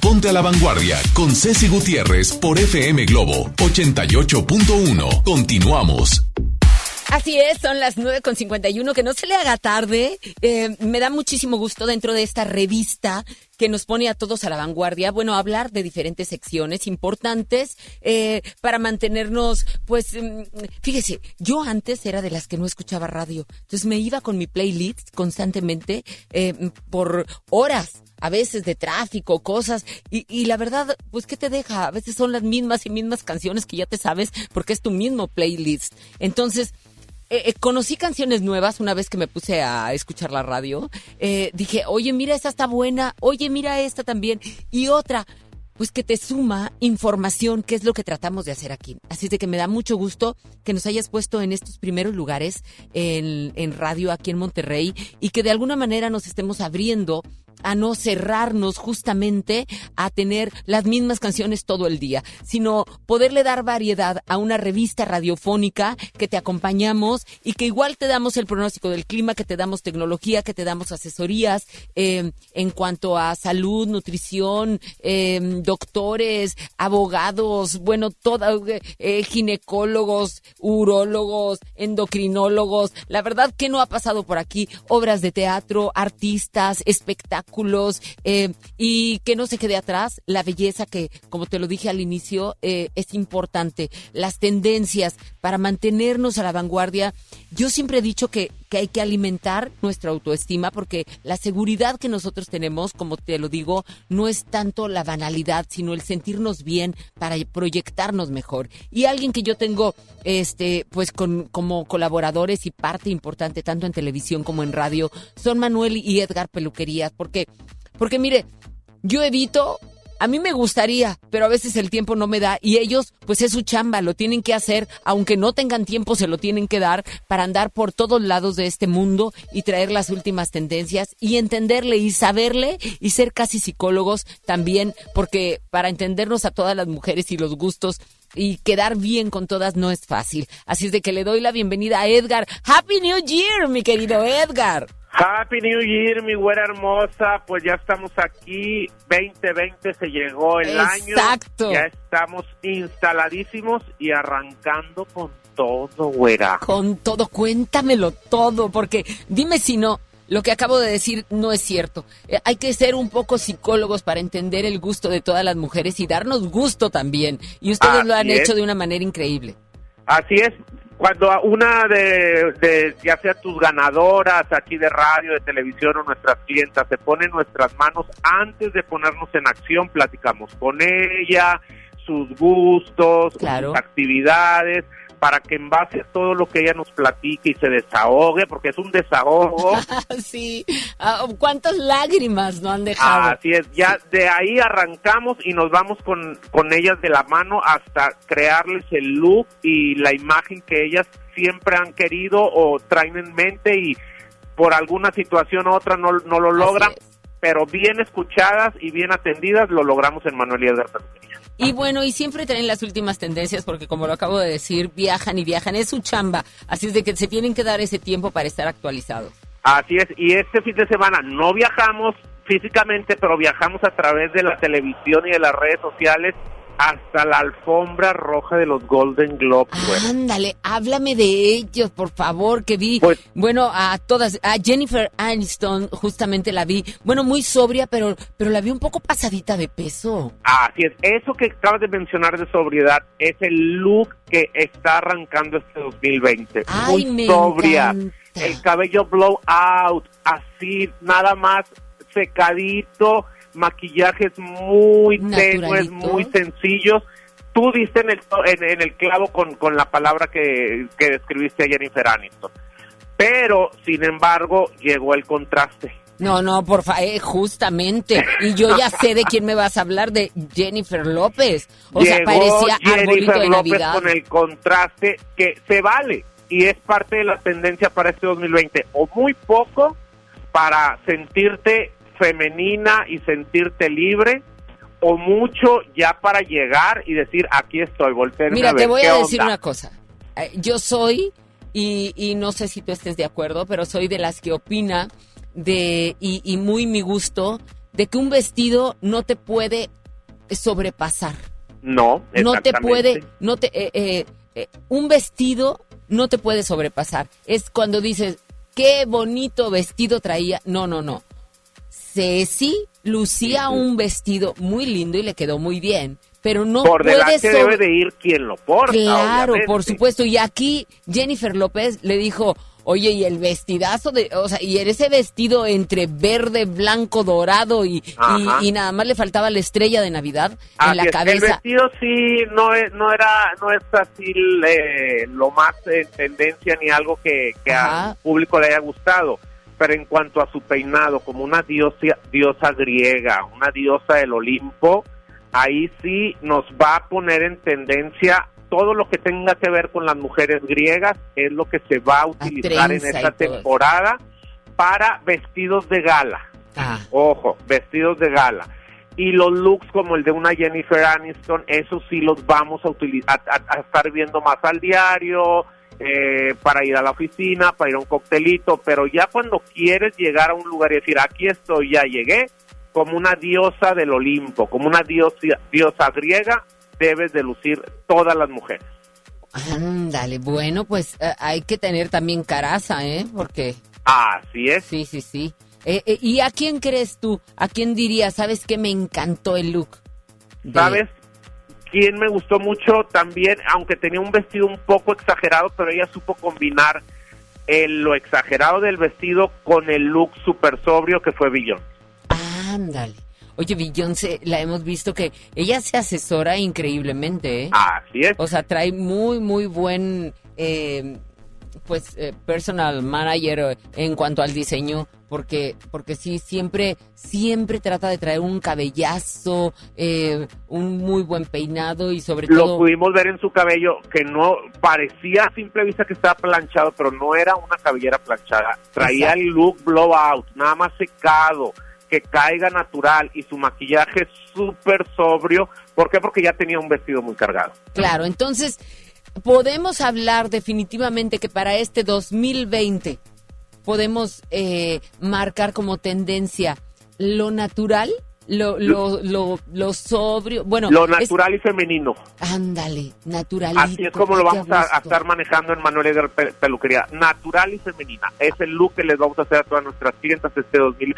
Ponte a la Vanguardia con Ceci Gutiérrez por FM Globo 88.1. Continuamos. Así es, son las 9.51, que no se le haga tarde. Eh, me da muchísimo gusto dentro de esta revista que nos pone a todos a la vanguardia, bueno, hablar de diferentes secciones importantes eh, para mantenernos, pues, mm, fíjese, yo antes era de las que no escuchaba radio, entonces me iba con mi playlist constantemente eh, por horas a veces de tráfico, cosas, y, y, la verdad, pues, ¿qué te deja? A veces son las mismas y mismas canciones que ya te sabes porque es tu mismo playlist. Entonces, eh, eh, conocí canciones nuevas una vez que me puse a escuchar la radio. Eh, dije, oye, mira, esta está buena, oye, mira esta también. Y otra, pues que te suma información, que es lo que tratamos de hacer aquí. Así de que me da mucho gusto que nos hayas puesto en estos primeros lugares en, en radio aquí en Monterrey y que de alguna manera nos estemos abriendo a no cerrarnos justamente a tener las mismas canciones todo el día, sino poderle dar variedad a una revista radiofónica que te acompañamos y que igual te damos el pronóstico del clima, que te damos tecnología, que te damos asesorías eh, en cuanto a salud, nutrición, eh, doctores, abogados, bueno, toda, eh, ginecólogos, urólogos, endocrinólogos. La verdad que no ha pasado por aquí obras de teatro, artistas, espectáculos eh, y que no se quede atrás la belleza que, como te lo dije al inicio, eh, es importante. Las tendencias para mantenernos a la vanguardia. Yo siempre he dicho que, que hay que alimentar nuestra autoestima porque la seguridad que nosotros tenemos, como te lo digo, no es tanto la banalidad, sino el sentirnos bien para proyectarnos mejor. Y alguien que yo tengo, este, pues con, como colaboradores y parte importante tanto en televisión como en radio, son Manuel y Edgar Peluquerías, porque, porque mire, yo evito a mí me gustaría, pero a veces el tiempo no me da y ellos, pues es su chamba, lo tienen que hacer, aunque no tengan tiempo, se lo tienen que dar para andar por todos lados de este mundo y traer las últimas tendencias y entenderle y saberle y ser casi psicólogos también, porque para entendernos a todas las mujeres y los gustos y quedar bien con todas no es fácil. Así es de que le doy la bienvenida a Edgar. Happy New Year, mi querido Edgar. Happy New Year, mi güera hermosa. Pues ya estamos aquí. 2020 se llegó el año. Exacto. Ya estamos instaladísimos y arrancando con todo, güera. Con todo, cuéntamelo todo, porque dime si no. Lo que acabo de decir no es cierto. Eh, hay que ser un poco psicólogos para entender el gusto de todas las mujeres y darnos gusto también. Y ustedes Así lo han es. hecho de una manera increíble. Así es. Cuando una de, de, ya sea tus ganadoras aquí de radio, de televisión o nuestras clientas se pone en nuestras manos, antes de ponernos en acción, platicamos con ella, sus gustos, Claro. sus actividades, para que en base a todo lo que ella nos platique y se desahogue, porque es un desahogo. sí. Ah, ¿Cuántas lágrimas no han dejado? Así es, ya de ahí arrancamos y nos vamos con, con ellas de la mano hasta crearles el look y la imagen que ellas siempre han querido o traen en mente y por alguna situación u otra no, no lo logran, pero bien escuchadas y bien atendidas lo logramos en Manuel y Edgar Peluquería. Y bueno, y siempre traen las últimas tendencias porque como lo acabo de decir, viajan y viajan, es su chamba, así es de que se tienen que dar ese tiempo para estar actualizados. Así es, y este fin de semana no viajamos físicamente, pero viajamos a través de la televisión y de las redes sociales hasta la alfombra roja de los Golden Globes. güey. Ándale, háblame de ellos, por favor, que vi, Pues bueno, a todas, a Jennifer Aniston, justamente la vi, bueno, muy sobria, pero, pero la vi un poco pasadita de peso. Así es, eso que acabas de mencionar de sobriedad es el look que está arrancando este 2020. Ay, Muy me sobria, encanta. el cabello blow out, así, nada más secadito, maquillajes muy tenues, muy sencillos. Tú diste en el, en, en el clavo con, con la palabra que, que describiste a Jennifer Aniston. Pero, sin embargo, llegó el contraste. No, no, por favor, justamente. Y yo ya sé de quién me vas a hablar, de Jennifer López. O sea, Llegó parecía arbolito Jennifer de López Navidad. con el contraste que se vale y es parte de la tendencia para este 2020 o muy poco para sentirte femenina y sentirte libre o mucho ya para llegar y decir aquí estoy, volteenme Mira, a ver te voy a decir onda?". una cosa. Eh, Yo soy, y, y no sé si tú estés de acuerdo, pero soy de las que opina de, y, y muy mi gusto, de que un vestido no te puede sobrepasar. No, No te puede, no te, eh, eh, eh, un vestido no te puede sobrepasar. Es cuando dices, qué bonito vestido traía. No, no, no. Ceci lucía un vestido muy lindo y le quedó muy bien, pero no Por puede delante sobre- debe de ir quien lo porta. Claro, obviamente. por supuesto. Y aquí Jennifer López le dijo, oye, y el vestidazo de, o sea, y ese vestido entre verde, blanco, dorado y, y, nada más le faltaba la estrella de Navidad en la es, El cabeza. vestido sí no es, no era, no es así eh, lo más en tendencia ni algo que, que al público le haya gustado. Pero en cuanto a su peinado, como una diosa, diosa griega, una diosa del Olimpo, ahí sí nos va a poner en tendencia todo lo que tenga que ver con las mujeres griegas, es lo que se va a utilizar en esta eso. temporada para vestidos de gala. Ah. Ojo, vestidos de gala. Y los looks como el de una Jennifer Aniston, esos sí los vamos a utilizar, a, a estar viendo más al diario, eh, para ir a la oficina, para ir a un coctelito, pero ya cuando quieres llegar a un lugar y decir, aquí estoy, ya llegué, como una diosa del Olimpo, como una diosa, diosa griega, debes de lucir todas las mujeres. Ándale, bueno, pues eh, hay que tener también caraza, ¿eh? Porque... Así es. Sí, sí, sí. Eh, eh, ¿Y a quién crees tú? ¿A quién dirías? ¿Sabes qué me encantó el look? De- ¿Sabes? Quién me gustó mucho también, aunque tenía un vestido un poco exagerado, pero ella supo combinar el- lo exagerado del vestido con el look súper sobrio que fue Billón. Ándale. Oye, Beyoncé, la hemos visto que ella se asesora increíblemente, ¿eh? Así es. O sea, trae muy, muy buen, eh, pues, eh, personal manager eh, en cuanto al diseño, porque, porque sí, siempre, siempre trata de traer un cabellazo, eh, un muy buen peinado y sobre Lo todo... pudimos ver en su cabello, que no parecía a simple vista que estaba planchado, pero no era una cabellera planchada. Traía Exacto. el look blowout, nada más secado, que caiga natural y su maquillaje súper sobrio. ¿Por qué? Porque ya tenía un vestido muy cargado. Claro, entonces podemos hablar definitivamente que para este 2020 podemos eh, marcar como tendencia lo natural, lo, lo, lo, lo sobrio, bueno, Lo es- natural y femenino. ándale, naturalito. Así es como lo vamos a, estar manejando en Manuel Edgar Pe- Peluquería. Natural y femenina. Es el look que les vamos a hacer a todas nuestras clientas este 2000.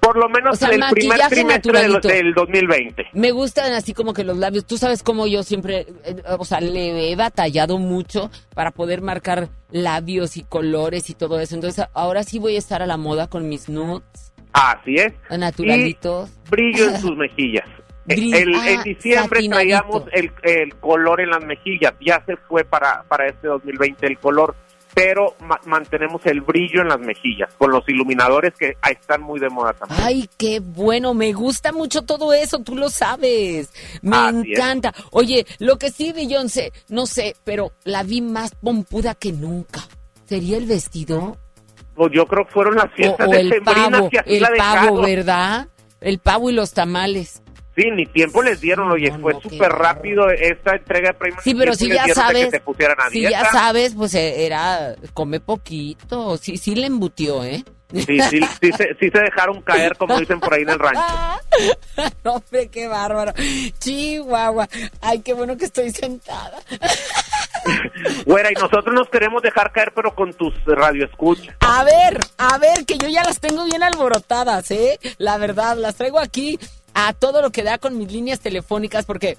Por lo menos O sea, en el primer trimestre del, del 2020. Me gustan así como que los labios. Tú sabes cómo yo siempre, eh, o sea, le he batallado mucho para poder marcar labios y colores y todo eso. Entonces, ahora sí voy a estar a la moda con mis nudes Así es. naturalitos. Y brillo en sus mejillas. Brillo. El- Ah, en diciembre satinadito. traíamos el, el color en las mejillas. Ya se fue para, para este 2020 el color. Pero ma- mantenemos el brillo en las mejillas con los iluminadores que están muy de moda también. Ay, qué bueno, me gusta mucho todo eso, tú lo sabes. Me Así es. encanta. Oye, lo que sí, Beyoncé, no sé, pero la vi más pompuda que nunca. ¿Sería el vestido? Pues yo creo que fueron las fiestas o de el pavo, que así el la pavo. ¿verdad? El pavo y los tamales. Sí, ni tiempo les dieron, oye, fue súper rápido esta entrega de premios. Sí, pero si ya sabes, que te si ya sabes, pues eh, era, come poquito, sí, sí le embutió, ¿eh? Sí, sí, sí, se, sí se dejaron caer, como dicen por ahí en el rancho. No, hombre, qué bárbaro. Chihuahua. Ay, qué bueno que estoy sentada. Güera, y nosotros nos queremos dejar caer, pero con tus radioescuchas. A ver, a ver, que yo ya las tengo bien alborotadas, ¿eh? La verdad, las traigo aquí a todo lo que da con mis líneas telefónicas porque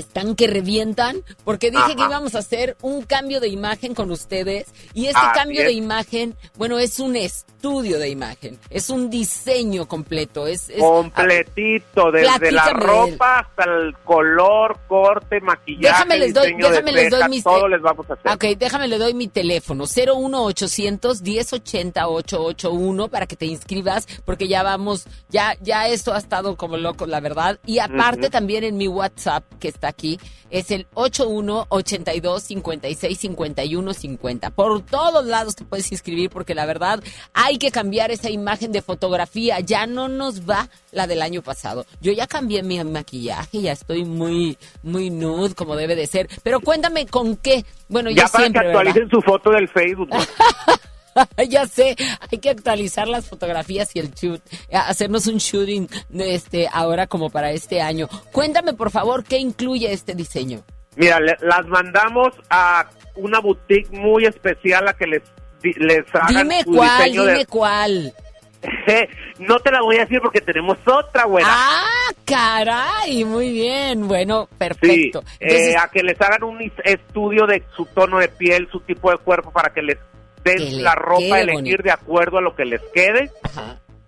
están que revientan, porque dije que íbamos a hacer un cambio de imagen con ustedes y este cambio de imagen, bueno, es un estudio de imagen, es un diseño completo, es... es Completito, desde la ropa hasta el color, corte, maquillaje, Déjame les doy- déjame les doy mis- todo les vamos a hacer. Ok, déjame le doy mi teléfono, 01800 1080 881 para que te inscribas, porque ya vamos, ya, ya esto ha estado como loco, la verdad. Y aparte también en mi WhatsApp, que está aquí, es el 81 82 56 51 50. Por todos lados te puedes inscribir, porque la verdad hay que cambiar esa imagen de fotografía, ya no nos va la del año pasado. Yo ya cambié mi maquillaje, ya estoy muy, muy nude, como debe de ser. Pero cuéntame con qué. Bueno, ya yo para siempre, que ¿verdad? actualicen su foto del Facebook. ya sé, hay que actualizar las fotografías y el shoot, hacernos un shooting este ahora como para este año. Cuéntame por favor qué incluye este diseño. Mira, le- las mandamos a una boutique muy especial a que les les hagan Dime su cuál, diseño dime de cuál. no te la voy a decir porque tenemos otra güera. Ah, caray, muy bien. Bueno, Sí, perfecto. eh, a que les hagan un estudio de su tono de piel, su tipo de cuerpo, para que les den la ropa a elegir bonito. de acuerdo a lo que les quede.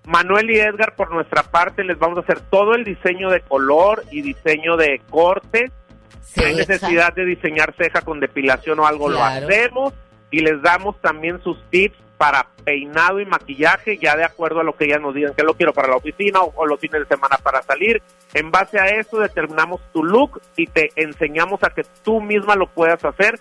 Manuel y Edgar, por nuestra parte, les vamos a hacer todo el diseño de color y diseño de corte. Si hay necesidad de diseñar ceja con depilación o algo, Claro. lo hacemos. Y les damos también sus tips para peinado y maquillaje, ya de acuerdo a lo que ellas nos digan, que lo quiero para la oficina o, o los fines de semana para salir. En base a eso determinamos tu look y te enseñamos a que tú misma lo puedas hacer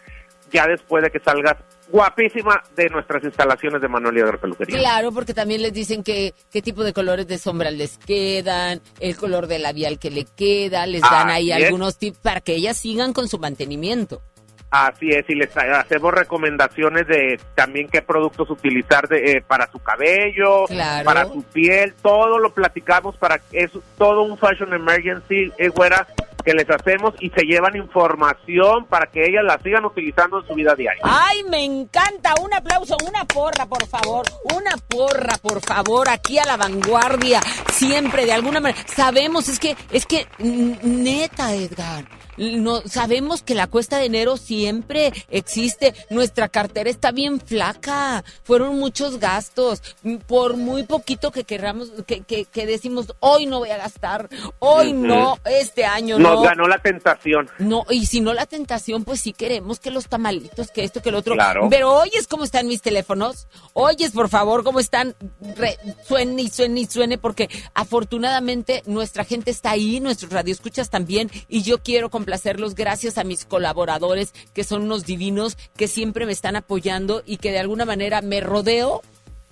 ya después de que salgas guapísima de nuestras instalaciones de Manuel Edgar Peluquería. Claro, porque también les dicen que qué tipo de colores de sombra les quedan, el color de labial que le queda, les dan ahí es. algunos tips para que ellas sigan con su mantenimiento. Así es, y les hacemos recomendaciones de también qué productos utilizar de, eh, para su cabello, Claro. para su piel, todo lo platicamos para es todo un fashion emergency, eh, güera, que les hacemos y se llevan información para que ellas la sigan utilizando en su vida diaria. Ay, me encanta. Un aplauso, una porra, por favor. Una porra, por favor, aquí a la vanguardia. Siempre, de alguna manera. Sabemos, es que, es que, neta, Edgar. No, sabemos que la cuesta de enero siempre existe. Nuestra cartera está bien flaca. Fueron muchos gastos. Por muy poquito que querramos, que, que, que decimos, hoy no voy a gastar, hoy no, este año Nos no. ganó la tentación. No, y si no la tentación, pues sí queremos que los tamalitos, que esto, que lo otro. Claro. Pero oyes cómo están mis teléfonos. Oyes, por favor, cómo están. Re- suene y suene y suene, porque afortunadamente nuestra gente está ahí, nuestros radioescuchas también. Y yo quiero complacerlos gracias a mis colaboradores, que son unos divinos, que siempre me están apoyando y que de alguna manera me rodeo.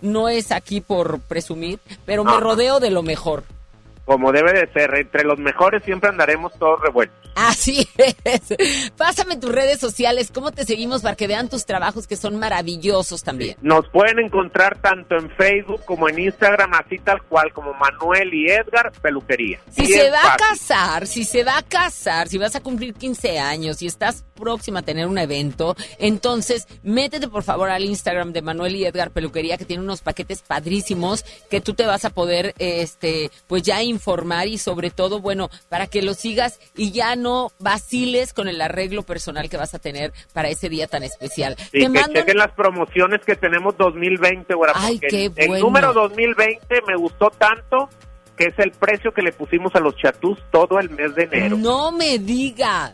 No es aquí por presumir, pero me rodeo de lo mejor. Como debe de ser, entre los mejores siempre andaremos todos revueltos. Así es. Pásame tus redes sociales, cómo te seguimos para que vean tus trabajos que son maravillosos también. Nos pueden encontrar tanto en Facebook como en Instagram, así tal cual como Manuel y Edgar Peluquería. Si Bien se va a casar, si se va a casar, si vas a cumplir 15 años, si estás próxima a tener un evento, entonces métete por favor al Instagram de Manuel y Edgar Peluquería que tiene unos paquetes padrísimos que tú te vas a poder este pues ya informar y sobre todo, bueno, para que lo sigas y ya no vaciles con el arreglo personal que vas a tener para ese día tan especial. Y te que mando chequen las promociones que tenemos 2020, güera, Ay, qué el, el bueno. número 2020 me gustó tanto que es el precio que le pusimos a los chatús todo el mes de enero. No me digas.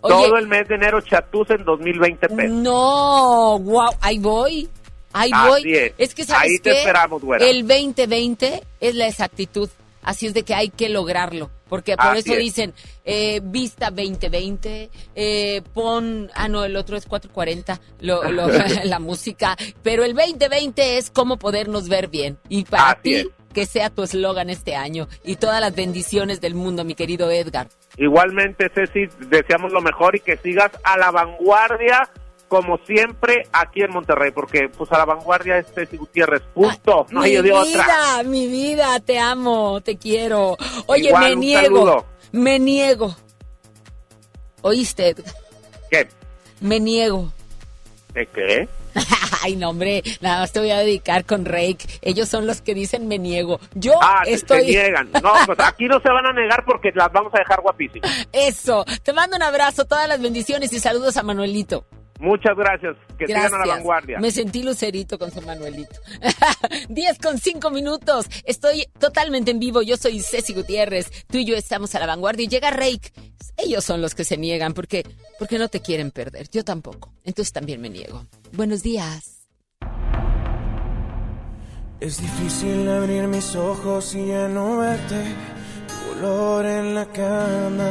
Oye, todo el mes de enero chatús en 2020 pesos. No, wow, ahí voy. Ahí Así voy. es. que sabes Ahí te qué? esperamos, güera. El 2020 es la exactitud. Así es de que hay que lograrlo. Porque por Así eso es. dicen, eh, vista 2020, eh, pon, ah no, el otro es 440, lo, lo- la música, pero el 2020 es cómo podernos ver bien. Y para Así ti, es. que sea tu eslogan este año y todas las bendiciones del mundo, mi querido Edgar. Igualmente, Ceci, deseamos lo mejor y que sigas a la vanguardia como siempre aquí en Monterrey, porque pues a la vanguardia es Ceci Gutiérrez, punto, no hay mi de vida, otra. mi vida, te amo, te quiero. Oye, Igual, me niego, saludo. me niego. ¿Oíste? ¿Qué? Me niego. ¿De qué? Ay, no, hombre, nada más te voy a dedicar con Rake. Ellos son los que dicen me niego. Yo Ah, estoy... se niegan. No, pues aquí no se van a negar porque las vamos a dejar guapísimas. Eso. Te mando un abrazo, todas las bendiciones y saludos a Manuelito. Muchas gracias. Que Gracias. sigan a la vanguardia. Me sentí lucerito con su Manuelito. 10 con 5 minutos. Estoy totalmente en vivo. Yo soy Ceci Gutiérrez. Tú y yo estamos a la vanguardia y llega Rake. Ellos son los que se niegan porque, porque no te quieren perder. Yo tampoco. Entonces también me niego. Buenos días. Es difícil abrir mis ojos y ya no verte. Tu olor en la cama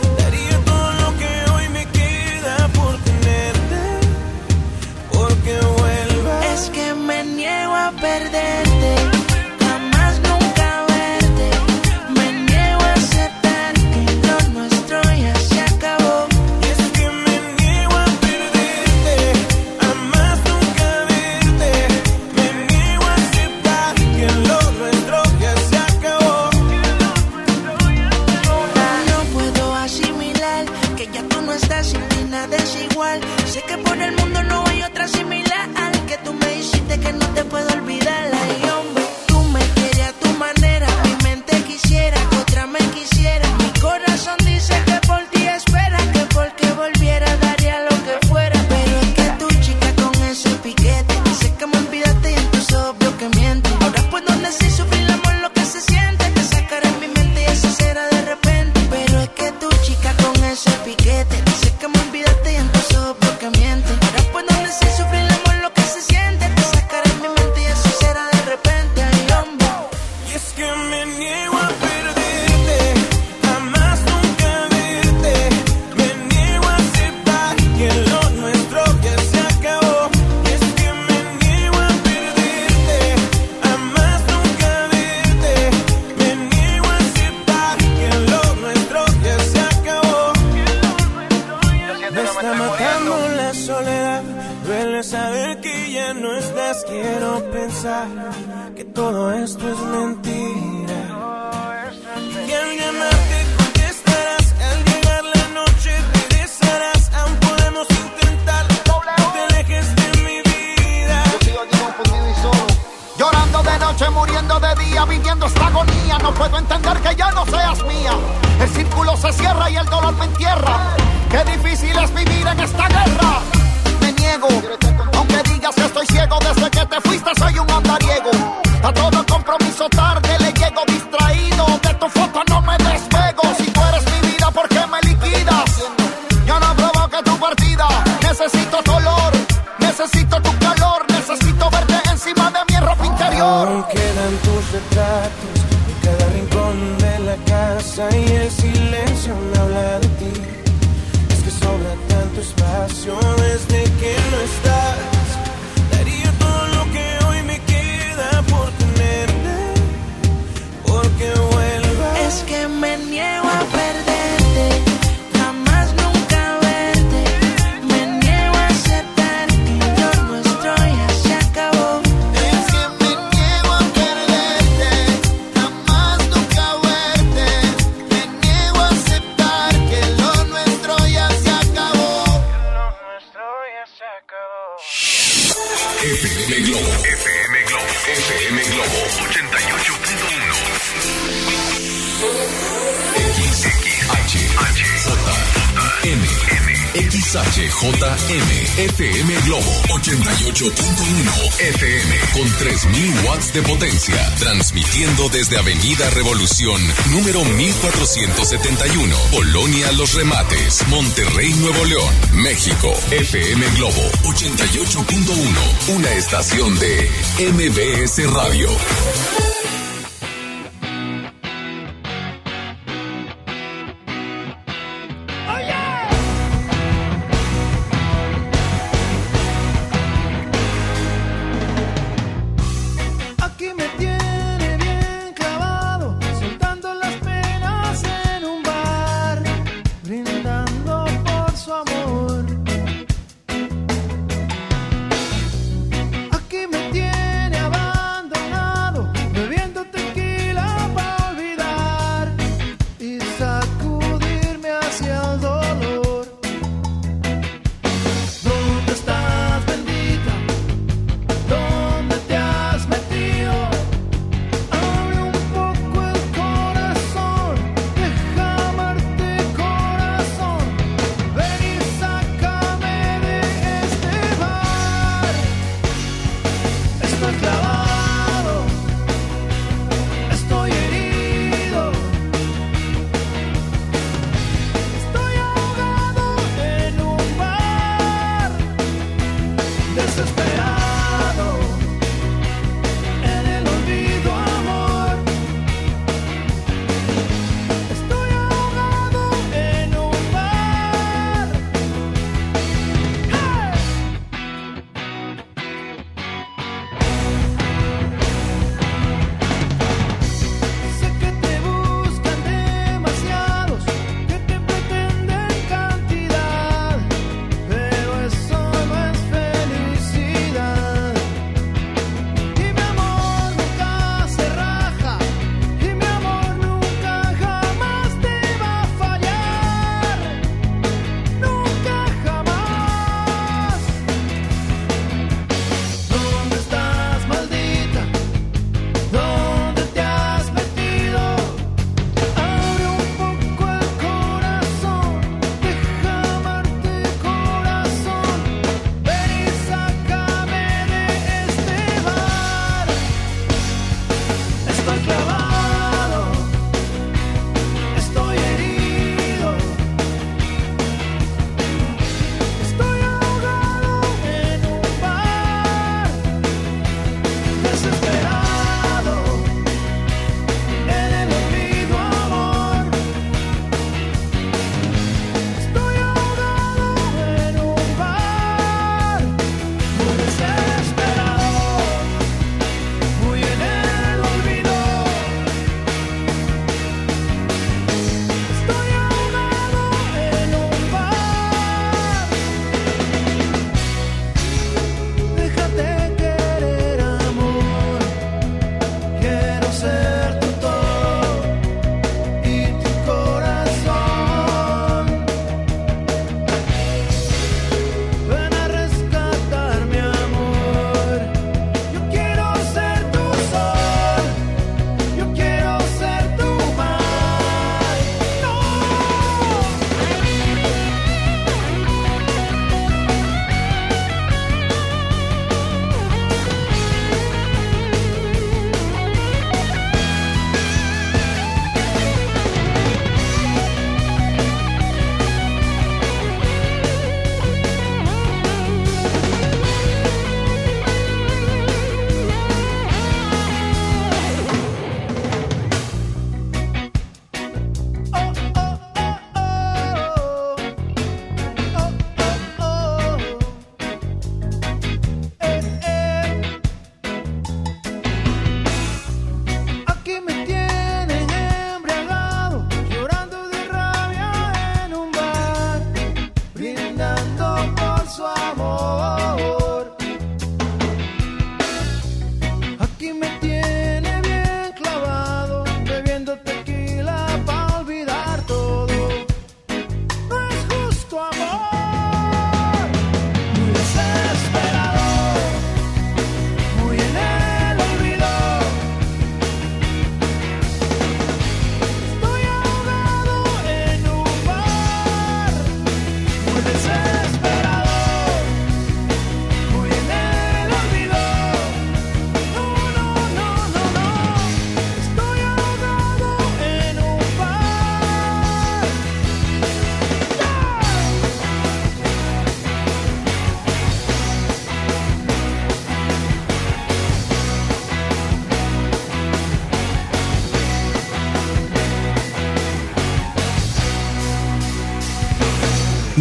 que me niego a perderte. que todo esto es mentira. Y al llamar contestarás, al llegar la noche te besarás, aún podemos intentar no te alejes de mi vida. Llorando de noche, muriendo de día, viviendo esta agonía. No puedo entender que ya no seas mía. El círculo se cierra y el dolor me entierra. Qué difícil es vivir en esta guerra. Me niego, aunque digas que estoy ciego desde que te fuiste, soy un de potencia, transmitiendo desde Avenida Revolución, número 1471, Polonia Los Remates, Monterrey, Nuevo León, México, FM Globo 88.1, una estación de MBS Radio.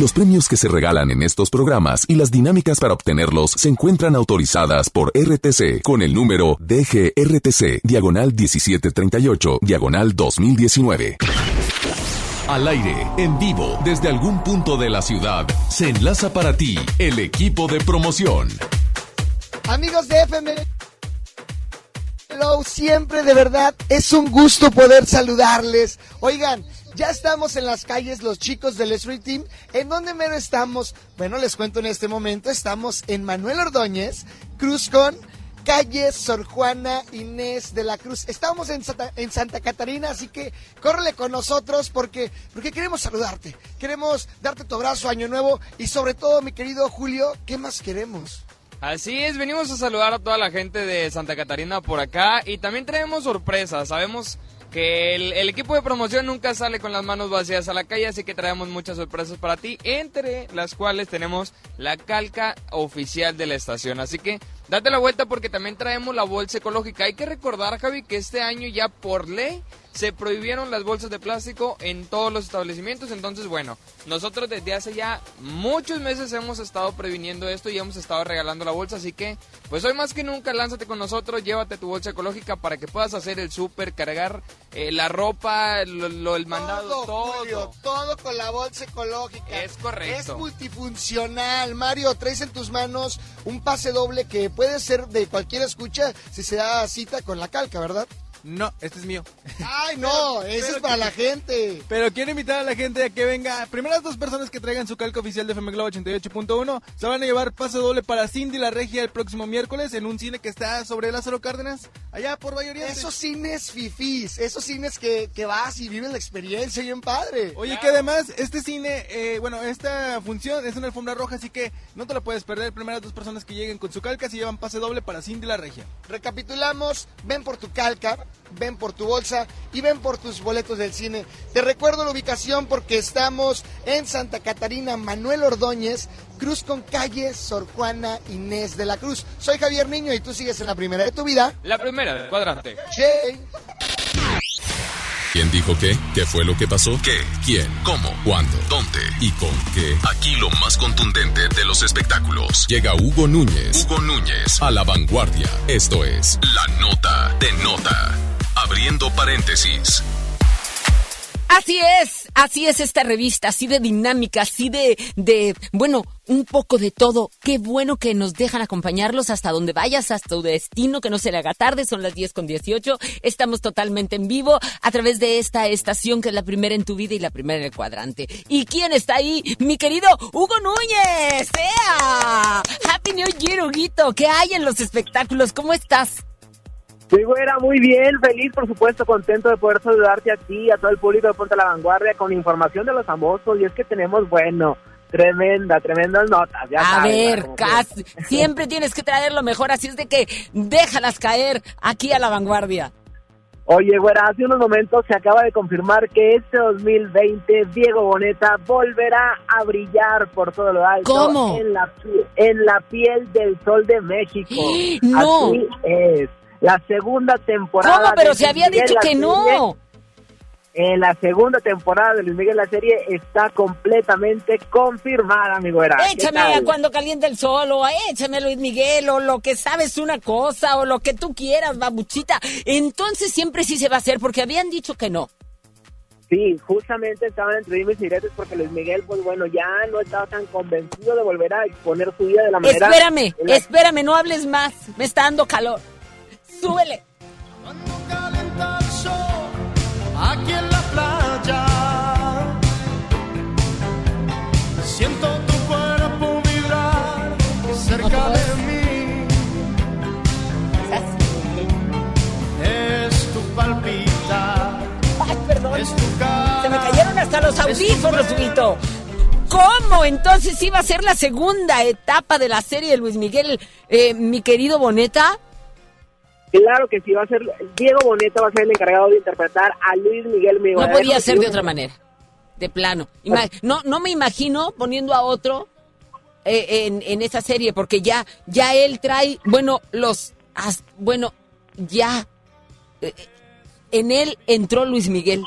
Los premios que se regalan en estos programas y las dinámicas para obtenerlos se encuentran autorizadas por RTC con el número DGRTC, diagonal 1738, diagonal 2019. Al aire, en vivo, desde algún punto de la ciudad, se enlaza para ti el equipo de promoción. Amigos de FM Hello, siempre de verdad es un gusto poder saludarles. Oigan, ya estamos en las calles los chicos del Street Team. ¿En dónde mero estamos? Bueno, les cuento en este momento. Estamos en Manuel Ordóñez, Cruz con calle Sor Juana Inés de la Cruz. Estamos en Santa, en Santa Catarina, así que córrele con nosotros porque, porque queremos saludarte. Queremos darte tu abrazo, Año Nuevo y sobre todo, mi querido Julio, ¿qué más queremos? Así es, venimos a saludar a toda la gente de Santa Catarina por acá y también traemos sorpresas. Sabemos que el, equipo de promoción nunca sale con las manos vacías a la calle, así que traemos muchas sorpresas para ti, entre las cuales tenemos la calca oficial de la estación. Así que date la vuelta porque también traemos la bolsa ecológica. Hay que recordar, Javi, que este año ya por ley se prohibieron las bolsas de plástico en todos los establecimientos. Entonces, bueno, nosotros desde hace ya muchos meses hemos estado previniendo esto y hemos estado regalando la bolsa. Así que, pues hoy más que nunca, lánzate con nosotros, llévate tu bolsa ecológica para que puedas hacer el súper, cargar eh, la ropa, lo, lo- el mandado, todo, todo. Julio, todo con la bolsa ecológica. Es correcto. Es multifuncional. Mario, traes en tus manos un pase doble que puede ser de cualquier escucha si se da cita con la calca, ¿verdad? No, este es mío. Ay, no, ese es para la gente. Pero quiero invitar a la gente a que venga. Primeras dos personas que traigan su calca oficial de FM Globo 88.1 se van a llevar pase doble para Cindy la Regia el próximo miércoles en un cine que está sobre Lázaro Cárdenas, allá por Valle Oriente. Esos cines fifís, esos cines que, que vas y vives la experiencia bien padre. Oye, que además este cine, eh, bueno, esta función es una alfombra roja, así que no te la puedes perder. Primeras dos personas que lleguen con su calca se llevan pase doble para Cindy la Regia. Recapitulamos, ven por tu calca, ven por tu bolsa y ven por tus boletos del cine. Te recuerdo la ubicación porque estamos en Santa Catarina, Manuel Ordóñez, Cruz con calle Sor Juana Inés de la Cruz. Soy Javier Niño y tú sigues en la primera de tu vida. La primera del cuadrante. Che. ¿Quién dijo qué? ¿Qué fue lo que pasó? ¿Qué? ¿Quién? ¿Cómo? ¿Cuándo? ¿Dónde? ¿Y con qué? Aquí lo más contundente de los espectáculos. Llega Hugo Núñez. Hugo Núñez a la vanguardia. Esto es La Nota de Nota. Abriendo paréntesis. Así es, así es esta revista, así de dinámica, así de, de, bueno, un poco de todo. Qué bueno que nos dejan acompañarlos hasta donde vayas, hasta tu destino, que no se le haga tarde, son las 10 con 18. Estamos totalmente en vivo a través de esta estación que es la primera en tu vida y la primera en el cuadrante. ¿Y quién está ahí? Mi querido Hugo Núñez. ¡Sea! Happy New Year, Huguito. ¿Qué hay en los espectáculos? ¿Cómo estás? Sí, güera, muy bien, feliz, por supuesto, contento de poder saludarte a ti, a todo el público de Ponte a la Vanguardia con información de los famosos. Y es que tenemos, bueno, tremenda, tremendas notas. Ya A sabes, ver, como Cas, siempre tienes que traer lo mejor, así es de que déjalas caer aquí a la vanguardia. Oye, güera, hace unos momentos se acaba de confirmar que este 2020 Diego Boneta volverá a brillar por todo lo alto ¿Cómo? En, la, en la piel del sol de México. ¡No! Así es. La segunda temporada. ¿Cómo? Pero de se había Miguel, dicho que serie, no. En la segunda temporada de Luis Miguel la serie está completamente confirmada, mi güera. ¿Qué Échame a cuando caliente el sol, o échame Luis Miguel, o lo que sabes una cosa, o lo que tú quieras, babuchita. Entonces siempre sí se va a hacer, porque habían dicho que no. Sí, justamente estaban entre dimes y diretes porque Luis Miguel, pues bueno, ya no estaba tan convencido de volver a exponer su vida de la manera... Espérame, la- espérame, no hables más. Me está dando calor. Súbele. Aquí en la playa siento tu cuerpo vibrar cerca de mí. Es tu palpitar. Ay, perdón. Es tu cara. Se me cayeron hasta los audífonos, Huguito. ¿Cómo? Entonces iba a ser la segunda etapa de la serie de Luis Miguel, eh, mi querido Boneta. Claro que sí, va a ser... Diego Boneta va a ser el encargado de interpretar a Luis Miguel Miguel. No podía ser de otra manera. De plano. Ima- no, no me imagino poniendo a otro eh, en, en esa serie, porque ya, ya él trae, bueno, los, as- bueno, ya, eh, en él entró Luis Miguel.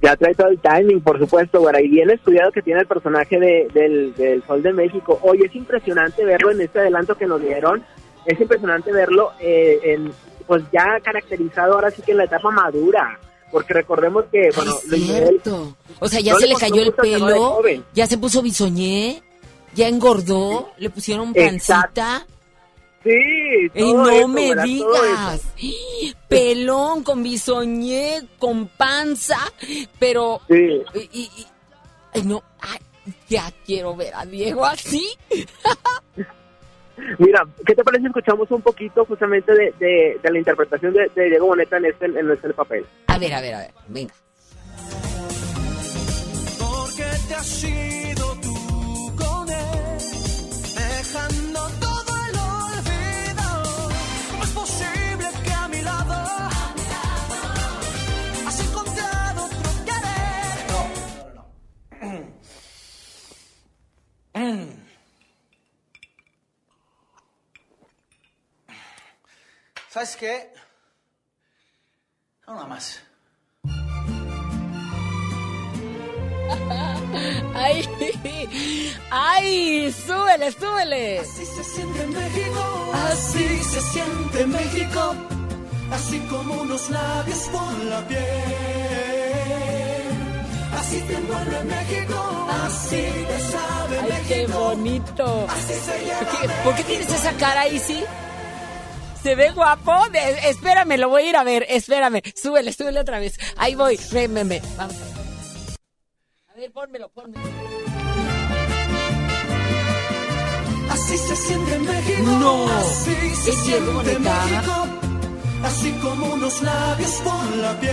Ya trae todo el timing, por supuesto, güera, y bien estudiado que tiene el personaje de, del, del Sol de México. Oye, es impresionante verlo en este adelanto que nos dieron. Es impresionante verlo eh, en, pues ya caracterizado ahora sí que en la etapa madura. Porque recordemos que, bueno, Luis Miguel... Cierto. O sea, ya no se le cayó el pelo, ya se puso bisoñé, ya engordó, le pusieron Exacto. pancita. Sí, Y todo no eso, me digas. Pelón, con bisoñé, con panza, pero... Sí. Y, y- y- no, ay, ya quiero ver a Diego así. Mira, ¿qué te parece si escuchamos un poquito justamente de, de, de la interpretación de, de Diego Boneta en este, en este papel? A ver, a ver, a ver, venga. Porque te has ido tú con él, dejando todo el olvido. ¿Cómo es posible que a mi lado has encontrado otro querer? ¿Sabes qué? Una más. Ay, ay, súbele, súbele. Así se siente México, así se siente México, así como unos labios por la piel. Así te envuelve México, así te sabe Ay, México. qué bonito. Así se lleva ¿Por qué, por qué tienes esa cara ahí, sí? ¿Se ve guapo? De- espérame, lo voy a ir a ver. Espérame. Súbele, súbele otra vez. Ahí voy. Ven, ven, ven. Vamos. A ver, pónmelo, pónmelo. Así se siente México, No, así se es siente Boneta. México, así como unos labios por la piel.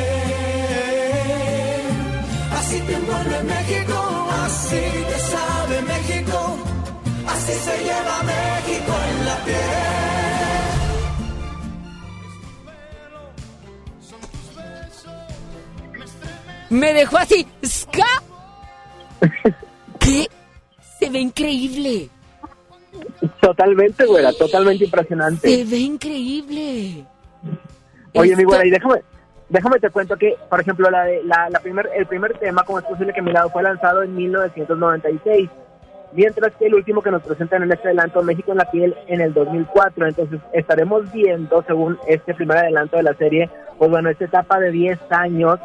Así te envuelve México, así te sabe México, así se lleva México en la piel. Me dejó así. ¡Ska! ¿Qué? Se ve increíble. Totalmente, güera, totalmente impresionante. Se ve increíble. Oye, mi güera, y déjame, déjame te cuento que, por ejemplo, la de, la, la primer, el primer tema, como es posible que mi lado, fue lanzado en 1996, mientras que el último que nos presentan en este adelanto, México en la piel, en el 2004. Entonces, estaremos viendo, según este primer adelanto de la serie, pues bueno, esta etapa de 10 años,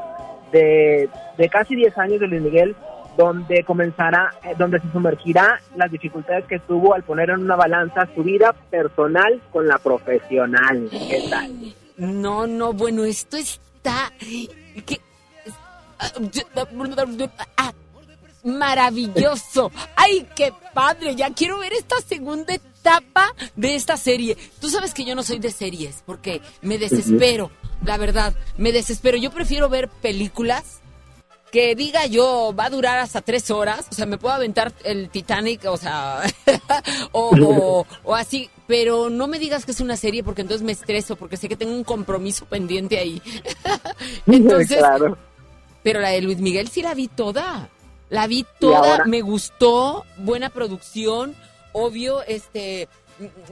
de, de casi 10 años de Luis Miguel, donde comenzará, eh, donde se sumergirá las dificultades que tuvo al poner en una balanza su vida personal con la profesional. ¿Qué tal? No, no, bueno, esto está... ¿qué? Ah, maravilloso. Ay, qué padre. Ya quiero ver esta segunda etapa de esta serie. Tú sabes que yo no soy de series porque me desespero. La verdad, me desespero. Yo prefiero ver películas que diga yo va a durar hasta tres horas, o sea, me puedo aventar el Titanic, o sea, o, o- o así, pero no me digas que es una serie porque entonces me estreso, porque sé que tengo un compromiso pendiente ahí. Entonces, Claro. pero la de Luis Miguel sí la vi toda. La vi toda, me gustó, buena producción, obvio, este,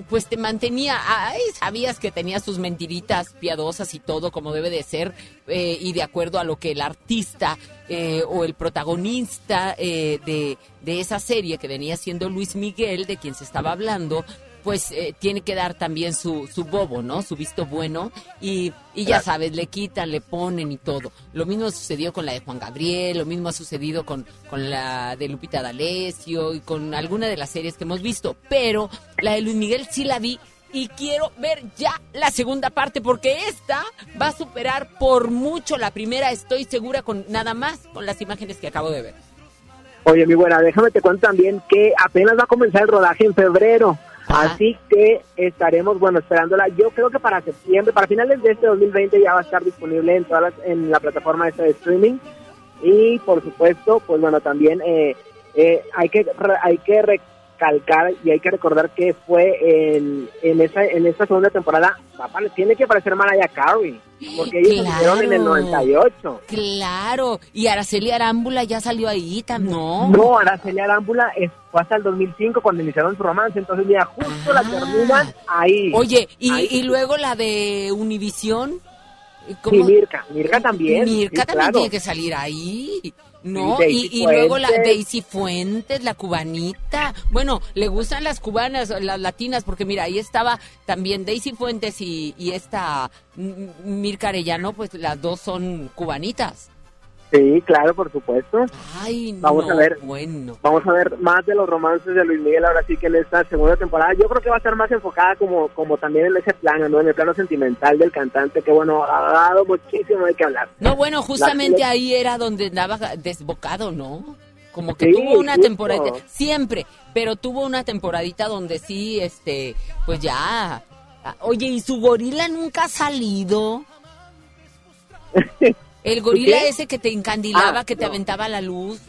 pues te mantenía, ay, sabías que tenía sus mentiritas piadosas y todo como debe de ser, eh, y de acuerdo a lo que el artista eh, o el protagonista eh, de, de esa serie que venía siendo Luis Miguel, de quien se estaba hablando, pues eh, tiene que dar también su, su bobo, ¿no? Su visto bueno y, y ya sabes, le quitan, le ponen y todo. Lo mismo sucedió con la de Juan Gabriel, lo mismo ha sucedido con, con la de Lupita D'Alessio y con alguna de las series que hemos visto, pero la de Luis Miguel sí la vi y quiero ver ya la segunda parte porque esta va a superar por mucho la primera, estoy segura con nada más con las imágenes que acabo de ver. Oye, mi buena, déjame te cuento también que apenas va a comenzar el rodaje en febrero. Así que estaremos, bueno, esperándola. Yo creo que para septiembre, para finales de este 2020 ya va a estar disponible en todas las, en la plataforma esta de streaming. Y por supuesto, pues bueno, también eh, eh, hay que hay que y hay que recordar que fue en, en esa en esta segunda temporada, papá, tiene que aparecer Mariah Carey, porque ellos se hicieron en el Claro. 98. Claro, y Araceli Arámbula ya salió ahí también, ¿no? No, Araceli Arámbula es- fue hasta el 2005 cuando iniciaron su romance, entonces mira, justo la terminan ahí. Ah. Oye, y, Ahí. y luego la de Univisión. Sí, Mirka, Mirka también. Mirka sí, también claro. tiene que salir ahí. ¿No? Sí, y, luego la. Daisy Fuentes, la cubanita. Bueno, le gustan las cubanas, las latinas, porque mira, ahí estaba también Daisy Fuentes y, y esta Mirka Arellano, pues las dos son cubanitas. Sí, claro, por supuesto. Ay, Vamos no, a ver. bueno. Vamos a ver más de los romances de Luis Miguel ahora sí que en esta segunda temporada. Yo creo que va a estar más enfocada como, como también en ese plano, ¿no? En el plano sentimental del cantante, que bueno, ha dado muchísimo de qué hablar. No, bueno, justamente La- ahí era donde andaba desbocado, ¿no? Como que Sí, tuvo una justo. temporada, siempre, pero tuvo una temporadita donde sí, este, pues ya. ah, Oye, ¿y su gorila nunca ha salido? El gorila qué? ese que te encandilaba, Ah, que te no. aventaba la luz.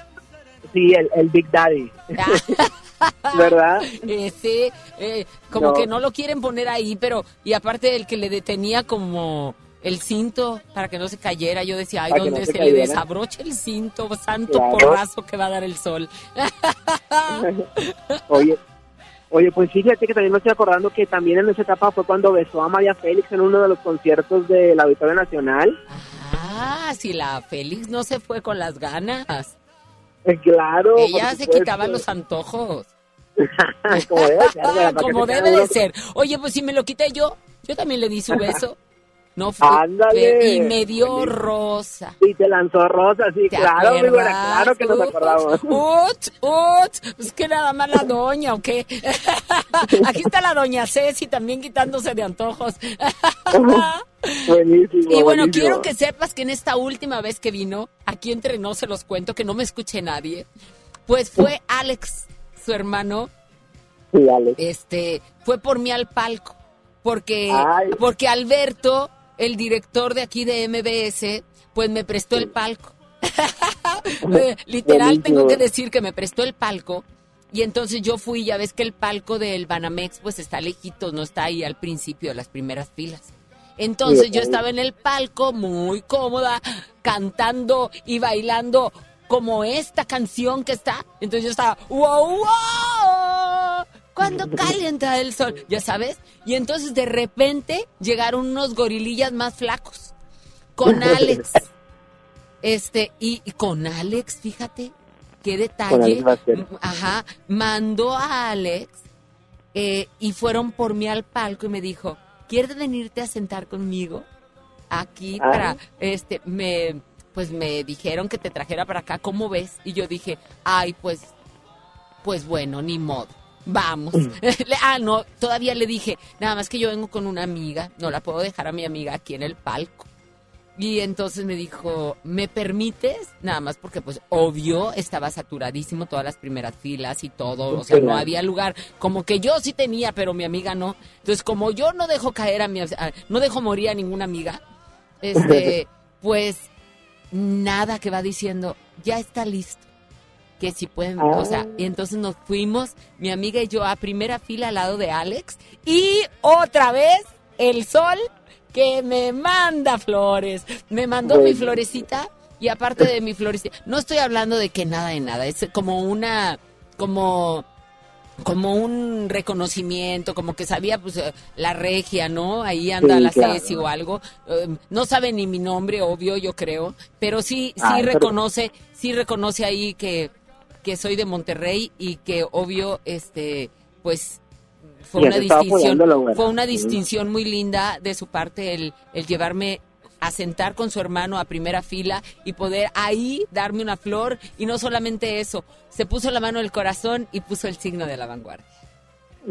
Sí, el, el Big Daddy. ¿Verdad? Ese, eh, como No. que no lo quieren poner ahí, pero, y aparte el que le detenía como el cinto para que no se cayera, yo decía, ay, no se se, le desabroche el cinto, santo Claro. porrazo que va a dar el sol. Oye, oye, pues fíjate que también me estoy acordando que también en esa etapa fue cuando besó a María Félix en uno de los conciertos del Auditorio Nacional. Ah, si la Félix no se fue con las ganas. Eh, Claro. Ella se quitaba los antojos. Como debe Como debe de ser. Oye, pues si me lo quité yo, yo también le di su beso. No fue. Ándale. Y me dio rosa. Y te lanzó rosa, sí, ¿Te claro, muy buena, claro que nos acordamos. Uts, uts, es que nada más la doña, ¿o qué? Aquí está la doña Ceci también quitándose de antojos. Buenísimo. Y bueno, buenísimo. quiero que sepas que en esta última vez que vino, aquí entre nos se los cuento, que no me escuche nadie, pues fue Alex, su hermano, Sí, Alex. este, fue por mí al palco, porque, Ay. porque Alberto, el director de aquí de MBS, pues me prestó el palco. Literal, Buenísimo. tengo que decir que me prestó el palco. Y entonces yo fui, ya ves que el palco del Banamex pues está lejito, no está ahí al principio de las primeras filas. Entonces yo estaba en el palco muy cómoda, cantando y bailando como esta canción que está. Entonces yo estaba, wow, wow, cuando calienta el sol, ya sabes. Y entonces de repente llegaron unos gorilillas más flacos con Alex. Este, y, y con Alex, fíjate, qué detalle. Ajá, mandó a Alex eh, y fueron por mí al palco y me dijo, ¿quieres venirte a sentar conmigo? Aquí Ah. para, este, me, pues me dijeron que te trajera para acá, ¿cómo ves? Y yo dije, ay, pues, pues bueno, ni modo. Vamos. Le- ah, no, todavía le dije, nada más que yo vengo con una amiga, no la puedo dejar a mi amiga aquí en el palco. Y entonces me dijo, ¿me permites? Nada más porque pues obvio estaba saturadísimo todas las primeras filas y todo, o sea, no había lugar. Como que yo sí tenía, pero mi amiga no. Entonces, como yo no dejo caer a mi, no dejo morir a ninguna amiga, este, pues nada que va diciendo, ya está listo. Que si pueden, o sea, y entonces nos fuimos, mi amiga y yo, a primera fila al lado de Alex, y otra vez el sol que me manda flores. Me mandó mi florecita, y aparte de mi florecita, no estoy hablando de que nada de nada, es como una, como como un reconocimiento, como que sabía pues la regia, ¿no? Ahí anda Sí, la claro. Ceci o algo. Eh, no sabe ni mi nombre, obvio, yo creo, pero sí sí pero- reconoce, sí reconoce ahí que que soy de Monterrey y que obvio este pues fue una distinción, bueno. fue una distinción muy linda de su parte el, el llevarme a sentar con su hermano a primera fila y poder ahí darme una flor y no solamente eso, se puso la mano en el corazón y puso el signo de la vanguardia.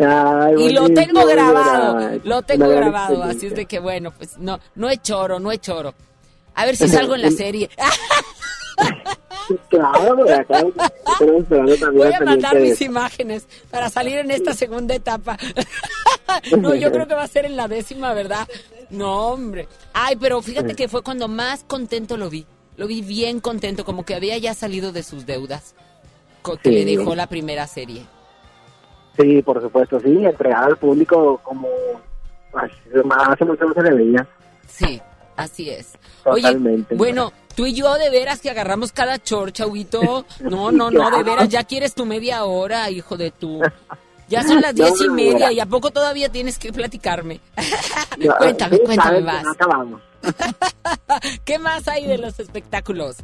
Ay, Y lo tengo grabado, verdad. lo tengo Una grabado, así es de que bueno, pues no, no es choro, no es choro. A ver si salgo en la serie. Claro, porque acá estamos esperando también Voy a mandar mis imágenes para salir en esta segunda etapa. no, yo creo que va a ser en la décima, ¿verdad? No, hombre. Ay, pero fíjate que fue cuando más contento lo vi. Lo vi bien contento, como que había ya salido de sus deudas que Sí. le dejó la primera serie. Sí, por supuesto, sí, entregada al público como hace hace mucho no se le veía. Sí, así es. Totalmente. Oye, bueno, tú y yo de veras que agarramos cada chorcha, Huguito. No, no, no, de veras, ya quieres tu media hora, hijo de tú. Ya son las diez y media y a poco todavía tienes que platicarme. Cuéntame, cuéntame más. ¿Qué más hay de los espectáculos?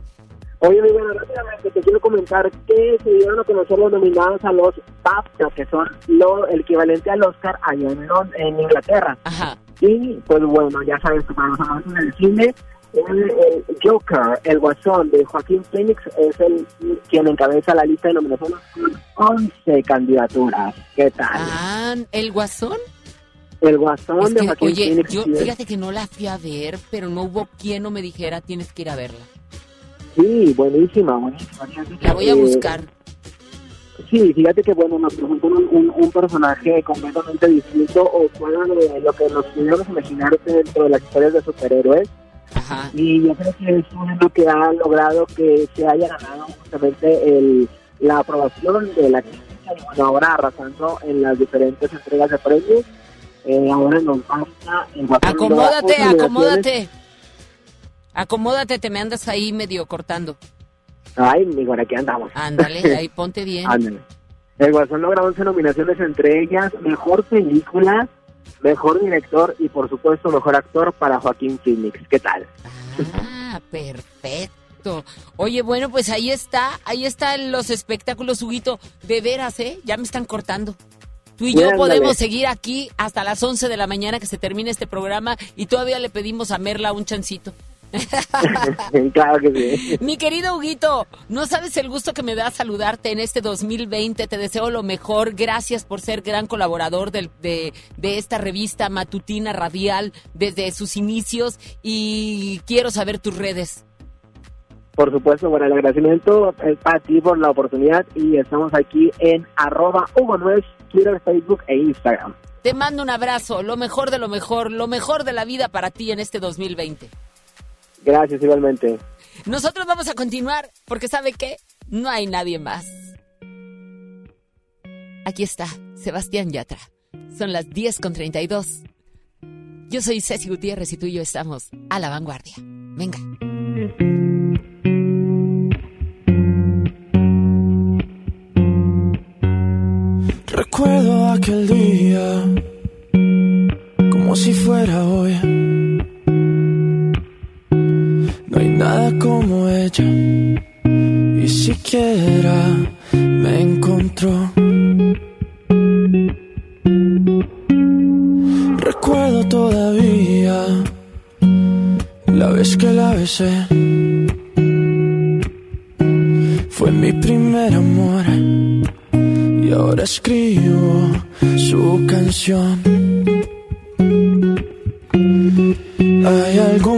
Oye, mi bueno, rápidamente te quiero comentar que se dieron a conocer los nominados a los BAFTA, que son lo, el equivalente al Oscar allá en Inglaterra. Ajá. Y pues bueno, ya sabes que para los amantes del cine, el, el Joker, el guasón de Joaquín Phoenix, es el quien encabeza la lista de nominaciones con 11 candidaturas. ¿Qué tal? Ah, ¿el guasón? el guasón Es de Joaquín oye, Phoenix. yo fíjate que no la fui a ver, pero no hubo quien no me dijera tienes que ir a verla. Sí, buenísima, buenísima. La voy a buscar. Sí, fíjate que bueno, nos presentan un, un, un personaje completamente distinto o fuera de lo que nos pudiéramos imaginar dentro de las historias de superhéroes. Y yo creo que eso es lo que ha logrado que se haya ganado justamente el, la aprobación de la crítica y bueno, ahora arrasando en las diferentes entregas de premios. Eh, ahora nos basta Acomódate, acomódate. Acomódate, te me andas ahí medio cortando. Ay, bueno, aquí andamos. Ándale, ahí ponte bien. Ándale. El Guasón logra 11 nominaciones, entre ellas Mejor Película, Mejor Director y, por supuesto, Mejor Actor para Joaquín Phoenix. ¿Qué tal? Ah, perfecto. Oye, bueno, pues ahí está, ahí están los espectáculos, Huguito. De veras, ¿eh? Ya me están cortando. Tú y yo podemos seguir aquí hasta las 11 de la mañana que se termine este programa y todavía le pedimos a Merla un chancito. claro que sí. Mi querido Huguito, no sabes el gusto que me da saludarte en este 2020. Te deseo lo mejor. Gracias por ser gran colaborador del- de, de esta revista matutina radial desde sus inicios y quiero saber tus redes. Por supuesto, bueno, el agradecimiento es para ti por la oportunidad y estamos aquí en arroba Hugo Nuez, Twitter, Facebook e Instagram. Te mando un abrazo, lo mejor de lo mejor, lo mejor de la vida para ti en este 2020. Gracias igualmente. Nosotros vamos a continuar porque ¿sabe qué? No hay nadie más. Aquí está, Sebastián Yatra. Son las 10 con 32. Yo soy Ceci Gutiérrez y tú y yo estamos a la vanguardia. Venga. Recuerdo aquel día como si fuera hoy. No hay nada como ella, y siquiera me encontró. Recuerdo todavía la vez que la besé. Fue mi primer amor y ahora escribo su canción. Hay algo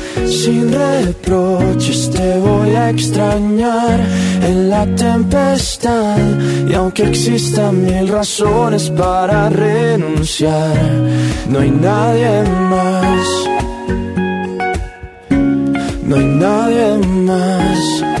sin reproches, te voy a extrañar en la tempestad. Y aunque existan mil razones para renunciar, no hay nadie más. No hay nadie más.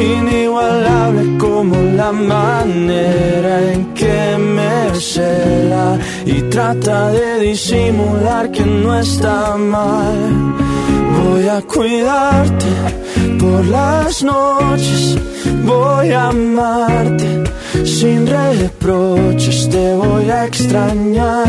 inigualable como la manera en que me cela y trata de disimular que no está mal. Voy a cuidarte por las noches, voy a amarte sin reproches, te voy a extrañar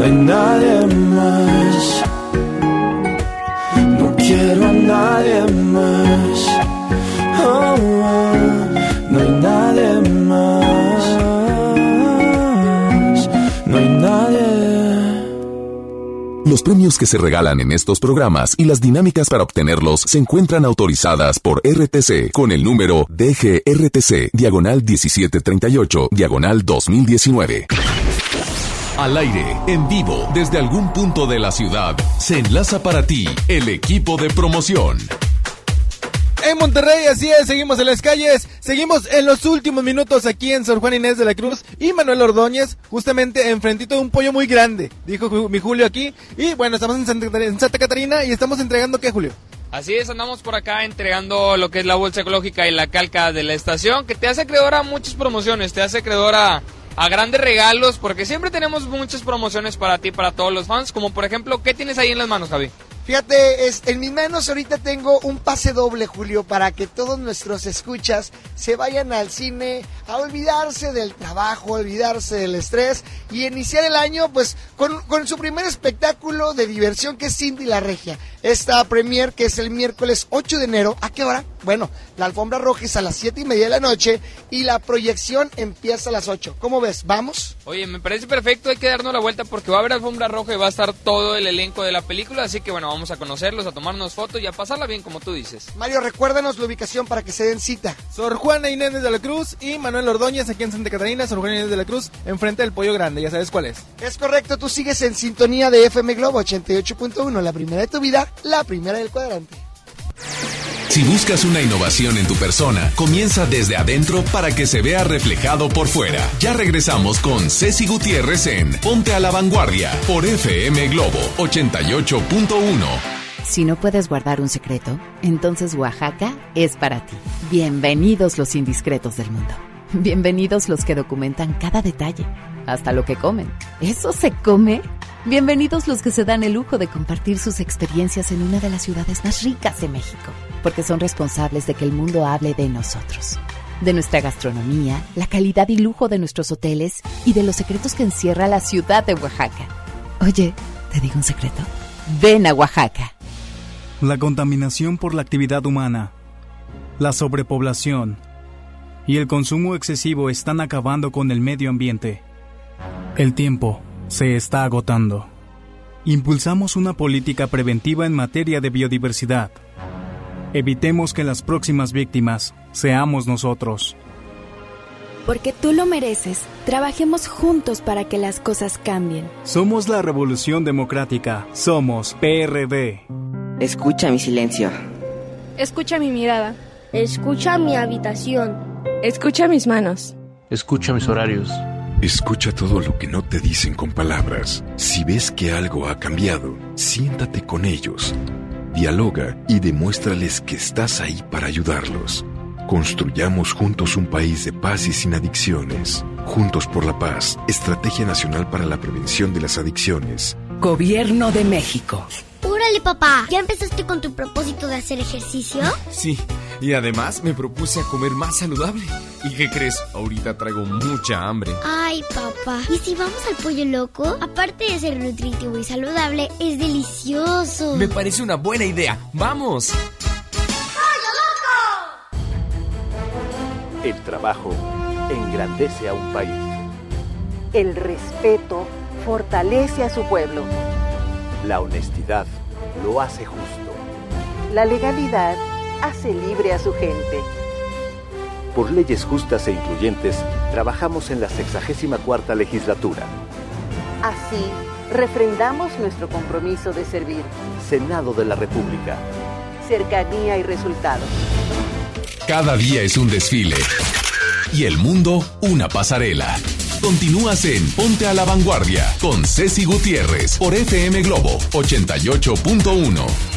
No hay nadie más. No quiero a nadie más. Oh, oh, no hay nadie más. No hay nadie. Los premios que se regalan en estos programas y las dinámicas para obtenerlos se encuentran autorizadas por RTC con el número DGRTC, diagonal 1738, diagonal 2019. Al aire, en vivo, desde algún punto de la ciudad, se enlaza para ti el equipo de promoción. En Monterrey, así es, seguimos en las calles, seguimos en los últimos minutos aquí en Sor Juan Inés de la Cruz y Manuel Ordóñez, justamente enfrentito de un pollo muy grande, dijo mi Julio aquí. Y bueno, estamos en Santa, en Santa Catarina y estamos entregando, ¿qué, Julio? Así es, andamos por acá entregando lo que es la bolsa ecológica y la calca de la estación, que te hace acreedor a muchas promociones, te hace acreedor a, a grandes regalos, porque siempre tenemos muchas promociones para ti, para todos los fans, como por ejemplo, ¿qué tienes ahí en las manos, Javi? Fíjate, es, en mis manos ahorita tengo un pase doble, Julio, para que todos nuestros escuchas se vayan al cine a olvidarse del trabajo, olvidarse del estrés y iniciar el año pues con, con su primer espectáculo de diversión que es Cindy la Regia. Esta premier que es el miércoles 8 de enero. ¿A qué hora? Bueno, la alfombra roja es a las 7 y media de la noche y la proyección empieza a las 8. ¿Cómo ves? ¿Vamos? Oye, me parece perfecto, hay que darnos la vuelta porque va a haber alfombra roja y va a estar todo el elenco de la película, así que bueno, vamos a conocerlos, a tomarnos fotos y a pasarla bien como tú dices. Mario, recuérdanos la ubicación para que se den cita. Sor Juana Inés de la Cruz y Manuel Ordóñez aquí en Santa Catarina, Sor Juana Inés de la Cruz, enfrente del pollo grande, ya sabes cuál es. Es correcto, tú sigues en sintonía de FM Globo 88.1, la primera de tu vida, la primera del cuadrante. Si buscas una innovación en tu persona, comienza desde adentro para que se vea reflejado por fuera. Ya regresamos con Ceci Gutiérrez en Ponte a la Vanguardia por FM Globo 88.1. Si no puedes guardar un secreto, entonces Oaxaca es para ti. Bienvenidos los indiscretos del mundo. Bienvenidos los que documentan cada detalle, hasta lo que comen. ¿Eso se come? Bienvenidos los que se dan el lujo de compartir sus experiencias en una de las ciudades más ricas de México, porque son responsables de que el mundo hable de nosotros, de nuestra gastronomía, la calidad y lujo de nuestros hoteles y de los secretos que encierra la ciudad de Oaxaca. Oye, ¿te digo un secreto? Ven a Oaxaca. La contaminación por la actividad humana, la sobrepoblación y el consumo excesivo están acabando con el medio ambiente. El tiempo se está agotando. Impulsamos una política preventiva en materia de biodiversidad. Evitemos que las próximas víctimas seamos nosotros. Porque tú lo mereces, trabajemos juntos para que las cosas cambien. Somos la Revolución Democrática. Somos PRD. Escucha mi silencio. Escucha mi mirada. Escucha mi habitación. Escucha mis manos. Escucha mis horarios. Escucha todo lo que no te dicen con palabras. Si ves que algo ha cambiado, siéntate con ellos. Dialoga y demuéstrales que estás ahí para ayudarlos. Construyamos juntos un país de paz y sin adicciones. Juntos por la paz, Estrategia Nacional para la Prevención de las Adicciones. Gobierno de México. Órale, papá. ¿Ya empezaste con tu propósito de hacer ejercicio? Sí, Y además me propuse a comer más saludable. ¿Y qué crees? Ahorita traigo mucha hambre. Ay, papá. ¿Y si vamos al pollo loco? Aparte de ser nutritivo y saludable, es delicioso. Me parece una buena idea. ¡Vamos! El trabajo engrandece a un país. El respeto fortalece a su pueblo. La honestidad lo hace justo. La legalidad hace libre a su gente. Por leyes justas e incluyentes, trabajamos en la 64 legislatura. Así, refrendamos nuestro compromiso de servir. Senado de la República. Cercanía y resultados. Cada día es un desfile. Y el mundo una pasarela. Continúas en Ponte a la Vanguardia con Ceci Gutiérrez por FM Globo 88.1.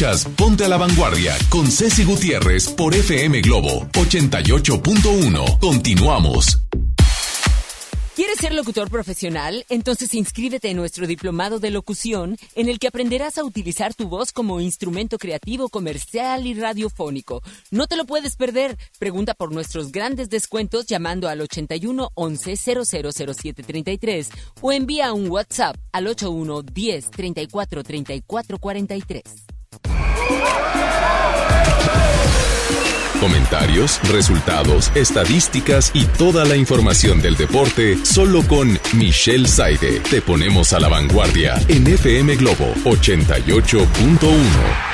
Ponte a la Vanguardia con Ceci Gutiérrez por FM Globo 88.1. Continuamos. ¿Quieres ser locutor profesional? Entonces inscríbete en nuestro diplomado de locución, en el que aprenderás a utilizar tu voz como instrumento creativo, comercial y radiofónico. No te lo puedes perder. Pregunta por nuestros grandes descuentos llamando al 81 11 0007 33 o envía un WhatsApp al 81 10 34 34 43. Comentarios, resultados, estadísticas y toda la información del deporte solo con Michelle Saide. Te ponemos a la vanguardia en FM Globo 88.1.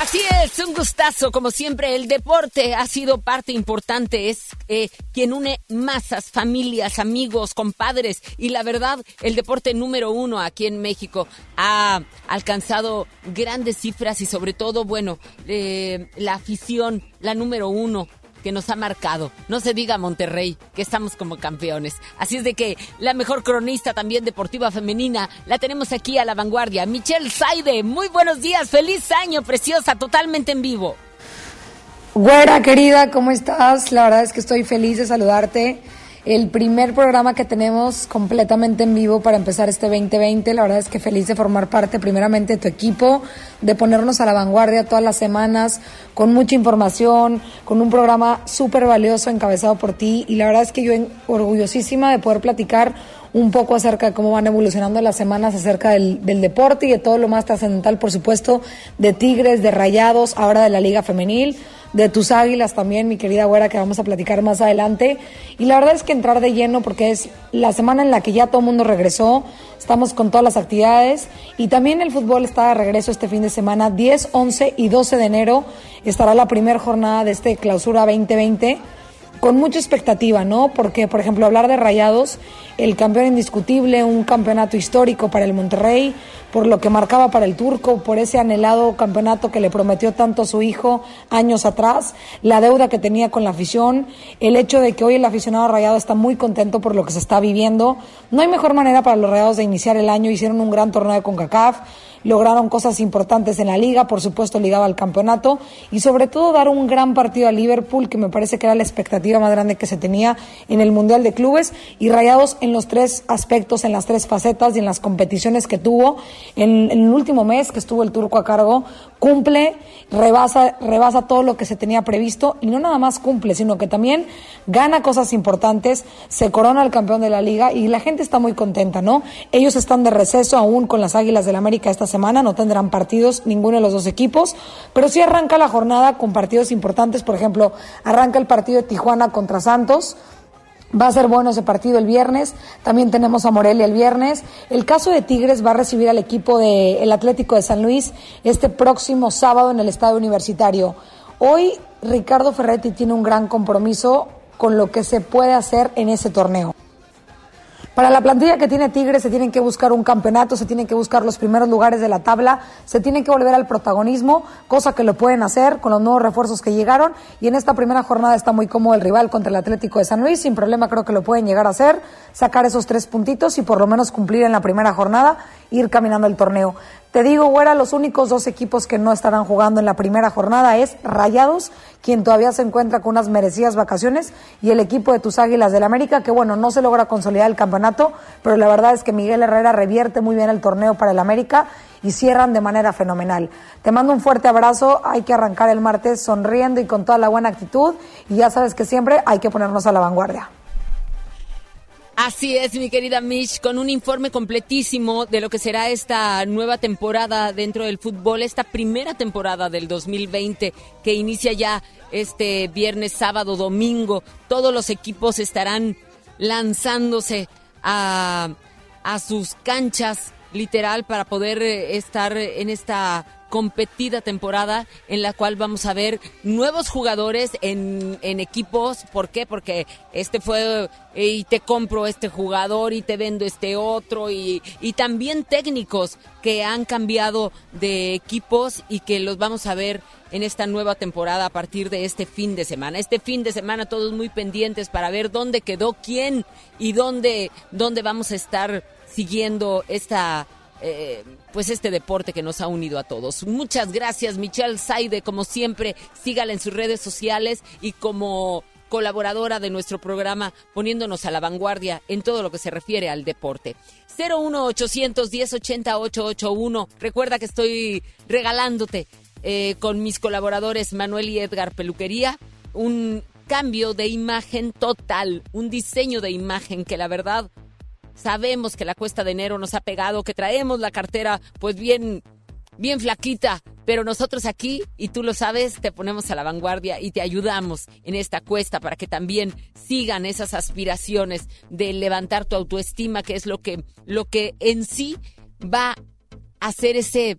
Así es, un gustazo. Como siempre, el deporte ha sido parte importante. Es eh, quien une masas, familias, amigos, compadres. Y la verdad, el deporte número uno aquí en México ha alcanzado grandes cifras y sobre todo, bueno, eh, la afición, la número uno que nos ha marcado. No se diga Monterrey, que estamos como campeones. Así es de que la mejor cronista también deportiva femenina la tenemos aquí a la vanguardia. Michelle Saide, muy buenos días, feliz año, preciosa, totalmente en vivo. Güera querida, ¿cómo estás? La verdad es que estoy feliz de saludarte. El primer programa que tenemos completamente en vivo para empezar este 2020. La verdad es que feliz de formar parte primeramente de tu equipo, de ponernos a la vanguardia todas las semanas, con mucha información, con un programa súper valioso encabezado por ti. Y la verdad es que yo orgullosísima de poder platicar un poco acerca de cómo van evolucionando las semanas acerca del, del deporte y de todo lo más trascendental, por supuesto, de Tigres, de Rayados, ahora de la Liga Femenil, de tus Águilas también, mi querida güera, que vamos a platicar más adelante. Y la verdad es que entrar de lleno porque es la semana en la que ya todo el mundo regresó, estamos con todas las actividades y también el fútbol está de regreso este fin de semana, 10, 11 y 12 de enero estará la primera jornada de este clausura 2020 con mucha expectativa, ¿no? Porque, por ejemplo, hablar de Rayados, el campeón indiscutible, un campeonato histórico para el Monterrey, por lo que marcaba para el turco, por ese anhelado campeonato que le prometió tanto su hijo años atrás, la deuda que tenía con la afición, el hecho de que hoy el aficionado rayado está muy contento por lo que se está viviendo. No hay mejor manera para los Rayados de iniciar el año, hicieron un gran torneo de CONCACAF, lograron cosas importantes en la liga, por supuesto ligado al campeonato y sobre todo dar un gran partido a Liverpool que me parece que era la expectativa más grande que se tenía en el Mundial de Clubes y rayados en los tres aspectos, en las tres facetas y en las competiciones que tuvo. En, en el último mes que estuvo el turco a cargo, cumple, rebasa, rebasa todo lo que se tenía previsto y no nada más cumple, sino que también gana cosas importantes, se corona el campeón de la liga y la gente está muy contenta, ¿no? Ellos están de receso aún con las Águilas del América esta semana, no tendrán partidos ninguno de los dos equipos, pero sí arranca la jornada con partidos importantes, por ejemplo, arranca el partido de Tijuana contra Santos, Va a ser bueno ese partido el viernes. También tenemos a Morelia el viernes. El caso de Tigres va a recibir al equipo del Atlético de San Luis este próximo sábado en el Estadio Universitario. Hoy Ricardo Ferretti tiene un gran compromiso con lo que se puede hacer en ese torneo. Para la plantilla que tiene Tigres se tienen que buscar un campeonato, se tienen que buscar los primeros lugares de la tabla, se tienen que volver al protagonismo, cosa que lo pueden hacer con los nuevos refuerzos que llegaron. Y en esta primera jornada está muy cómodo el rival contra el Atlético de San Luis, sin problema creo que lo pueden llegar a hacer, sacar esos tres puntitos y por lo menos cumplir en la primera jornada, ir caminando el torneo. Te digo, güera, los únicos dos equipos que no estarán jugando en la primera jornada es Rayados, quien todavía se encuentra con unas merecidas vacaciones, y el equipo de tus Águilas del América, que bueno, no se logra consolidar el campeonato, pero la verdad es que Miguel Herrera revierte muy bien el torneo para el América y cierran de manera fenomenal. Te mando un fuerte abrazo, hay que arrancar el martes sonriendo y con toda la buena actitud, y ya sabes que siempre hay que ponernos a la vanguardia. Así es, mi querida Mish, con un informe completísimo de lo que será esta nueva temporada dentro del fútbol, esta primera temporada del 2020 que inicia ya este viernes, sábado, domingo. Todos los equipos estarán lanzándose a, a sus canchas, literal, para poder eh, estar en esta competida temporada en la cual vamos a ver nuevos jugadores en, en equipos. ¿Por qué? Porque este fue y te compro este jugador y te vendo este otro y, y también técnicos que han cambiado de equipos y que los vamos a ver en esta nueva temporada a partir de este fin de semana. Este fin de semana todos muy pendientes para ver dónde quedó quién y dónde, dónde vamos a estar siguiendo esta eh, pues este deporte que nos ha unido a todos. Muchas gracias, Michelle Saide, como siempre, sígala en sus redes sociales y como colaboradora de nuestro programa, poniéndonos a la vanguardia en todo lo que se refiere al deporte. 01810 80 881. Recuerda que estoy regalándote eh, con mis colaboradores Manuel y Edgar Peluquería un cambio de imagen total, un diseño de imagen que la verdad sabemos que la cuesta de enero nos ha pegado, que traemos la cartera pues bien, bien flaquita, Pero nosotros aquí, y tú lo sabes, te ponemos a la vanguardia y te ayudamos en esta cuesta para que también sigan esas aspiraciones de levantar tu autoestima, que es lo que, lo que en sí va a hacer ese,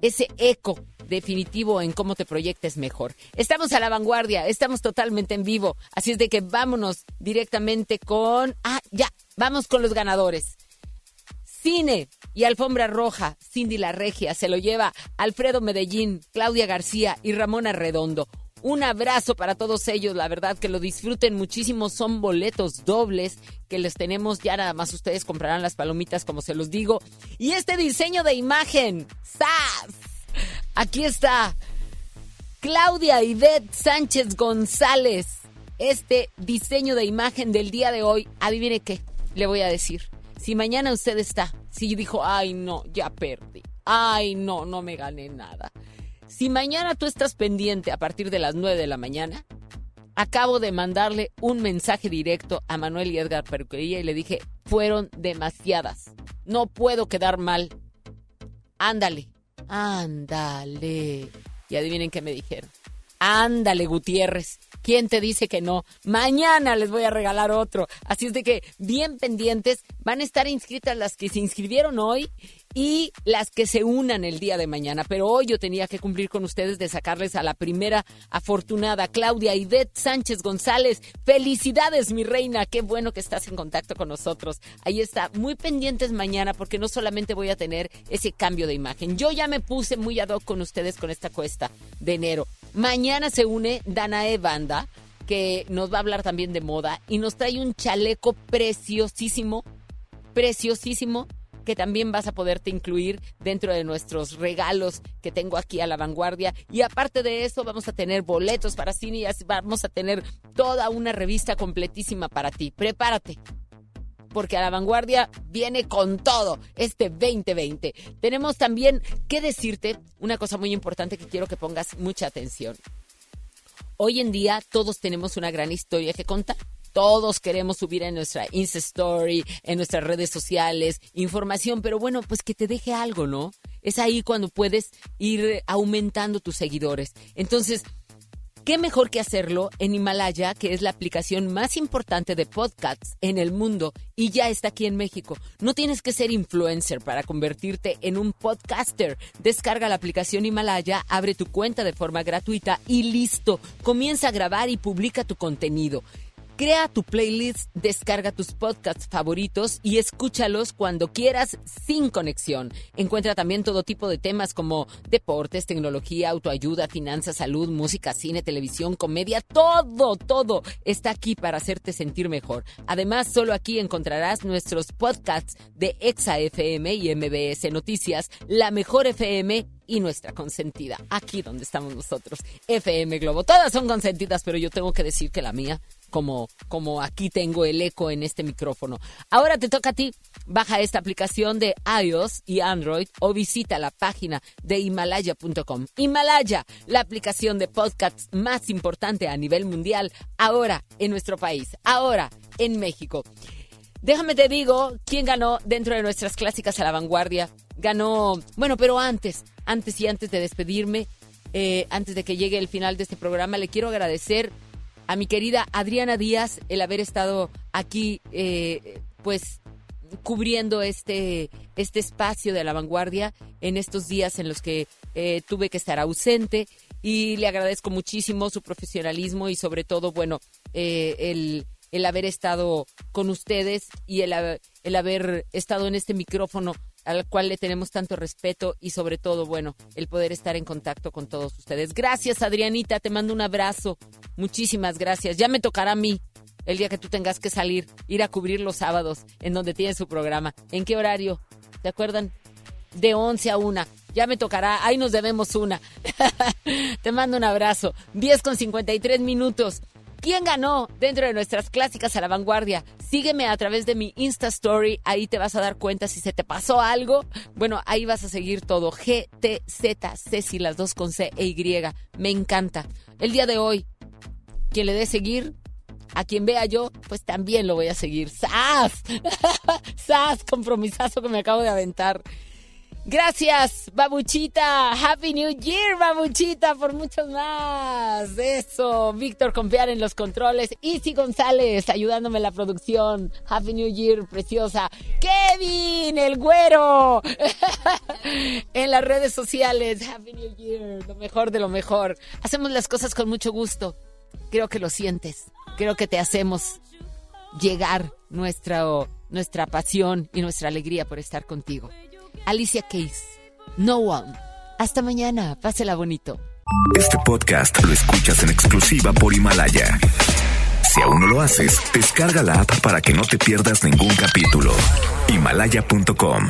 ese eco definitivo en cómo te proyectes mejor. Estamos a la vanguardia, estamos totalmente en vivo, así es de que vámonos directamente con... Ah, ya, vamos con los ganadores. Cine y Alfombra Roja, Cindy La Regia, se lo lleva Alfredo Medellín, Claudia García y Ramona Redondo. Un abrazo para todos ellos, la verdad que lo disfruten muchísimo, son boletos dobles que les tenemos, ya nada más ustedes comprarán las palomitas como se los digo. Y este diseño de imagen, ¡Sas! Aquí está Claudia Ivette Sánchez González. Este diseño de imagen del día de hoy, adivine qué, le voy a decir. Si mañana usted está, si dijo, ay no, ya perdí, ay no, no me gané nada. Si mañana tú estás pendiente a partir de las 9 de la mañana, acabo de mandarle un mensaje directo a Manuel y Edgar Perquería y le dije, fueron demasiadas. No puedo quedar mal. Ándale, ándale. Y adivinen qué me dijeron. Ándale, Gutiérrez. ¿Quién te dice que no? Mañana les voy a regalar otro. Así es de que bien pendientes van a estar inscritas las que se inscribieron hoy y las que se unan el día de mañana. Pero hoy yo tenía que cumplir con ustedes de sacarles a la primera afortunada, Claudia Ivette Sánchez González. Felicidades, mi reina. Qué bueno que estás en contacto con nosotros. Ahí está, muy pendientes mañana porque no solamente voy a tener ese cambio de imagen. Yo ya me puse muy ad hoc con ustedes con esta cuesta de enero. Mañana se une Danae Banda, que nos va a hablar también de moda y nos trae un chaleco preciosísimo, preciosísimo que también vas a poderte incluir dentro de nuestros regalos que tengo aquí a la vanguardia. Y aparte de eso, vamos a tener boletos para cine y vamos a tener toda una revista completísima para ti. Prepárate. Porque a la vanguardia viene con todo este 2020. Tenemos también que decirte una cosa muy importante que quiero que pongas mucha atención. Hoy en día todos tenemos una gran historia que contar. Todos queremos subir en nuestra Insta Story, en nuestras redes sociales, información, pero bueno, pues que te deje algo, ¿no? Es ahí cuando puedes ir aumentando tus seguidores. Entonces, ¿qué mejor que hacerlo en Himalaya, que es la aplicación más importante de podcasts en el mundo y ya está aquí en México? No tienes que ser influencer para convertirte en un podcaster. Descarga la aplicación Himalaya, abre tu cuenta de forma gratuita y listo. Comienza a grabar y publica tu contenido. Crea tu playlist, descarga tus podcasts favoritos y escúchalos cuando quieras sin conexión. Encuentra también todo tipo de temas como deportes, tecnología, autoayuda, finanzas, salud, música, cine, televisión, comedia, todo, todo está aquí para hacerte sentir mejor. Además, solo aquí encontrarás nuestros podcasts de Exa FM y MBS Noticias, La Mejor FM y nuestra consentida, aquí donde estamos nosotros, FM Globo. Todas son consentidas, pero yo tengo que decir que la mía como, como aquí tengo el eco en este micrófono. Ahora te toca a ti. Baja esta aplicación de iOS y Android o visita la página de Himalaya.com. Himalaya, la aplicación de podcasts más importante a nivel mundial, ahora en nuestro país, ahora en México. Déjame te digo quién ganó dentro de nuestras clásicas a la vanguardia. Ganó, bueno, pero antes, antes y antes de despedirme, eh, antes de que llegue el final de este programa, le quiero agradecer a mi querida Adriana Díaz el haber estado aquí, eh, pues cubriendo este, este espacio de la vanguardia en estos días en los que eh, tuve que estar ausente y le agradezco muchísimo su profesionalismo y sobre todo, bueno, eh, el, el haber estado con ustedes y el, haber- el haber estado en este micrófono al cual le tenemos tanto respeto y sobre todo, bueno, el poder estar en contacto con todos ustedes. Gracias, Adrianita, te mando un abrazo. Muchísimas gracias. Ya me tocará a mí el día que tú tengas que salir, ir a cubrir los sábados en donde tiene su programa. ¿En qué horario? ¿Te acuerdan? De 11 a 1. Ya me tocará. Ahí nos debemos una. Te mando un abrazo. 10 con 53 minutos. ¿Quién ganó dentro de nuestras clásicas a la vanguardia? Sígueme a través de mi Insta Story, ahí te vas a dar cuenta si se te pasó algo. Bueno, ahí vas a seguir todo. G, T, Z, Ceci, las dos con C e Y. Me encanta. El día de hoy, quien le dé seguir, a quien vea yo, pues también lo voy a seguir. ¡Sas! ¡Sas! Compromisazo que me acabo de aventar. Gracias, Babuchita. Happy New Year, Babuchita, por muchos más. Eso, Víctor Compear en los controles. Isi González ayudándome en la producción. Happy New Year, preciosa. Kevin, el güero. en las redes sociales. Happy New Year, lo mejor de lo mejor. Hacemos las cosas con mucho gusto. Creo que lo sientes. Creo que te hacemos llegar nuestra, nuestra pasión y nuestra alegría por estar contigo. Alicia Case, No One. Hasta mañana, pásela bonito. Este podcast lo escuchas en exclusiva por Himalaya. Si aún no lo haces, descarga la app para que no te pierdas ningún capítulo. Himalaya.com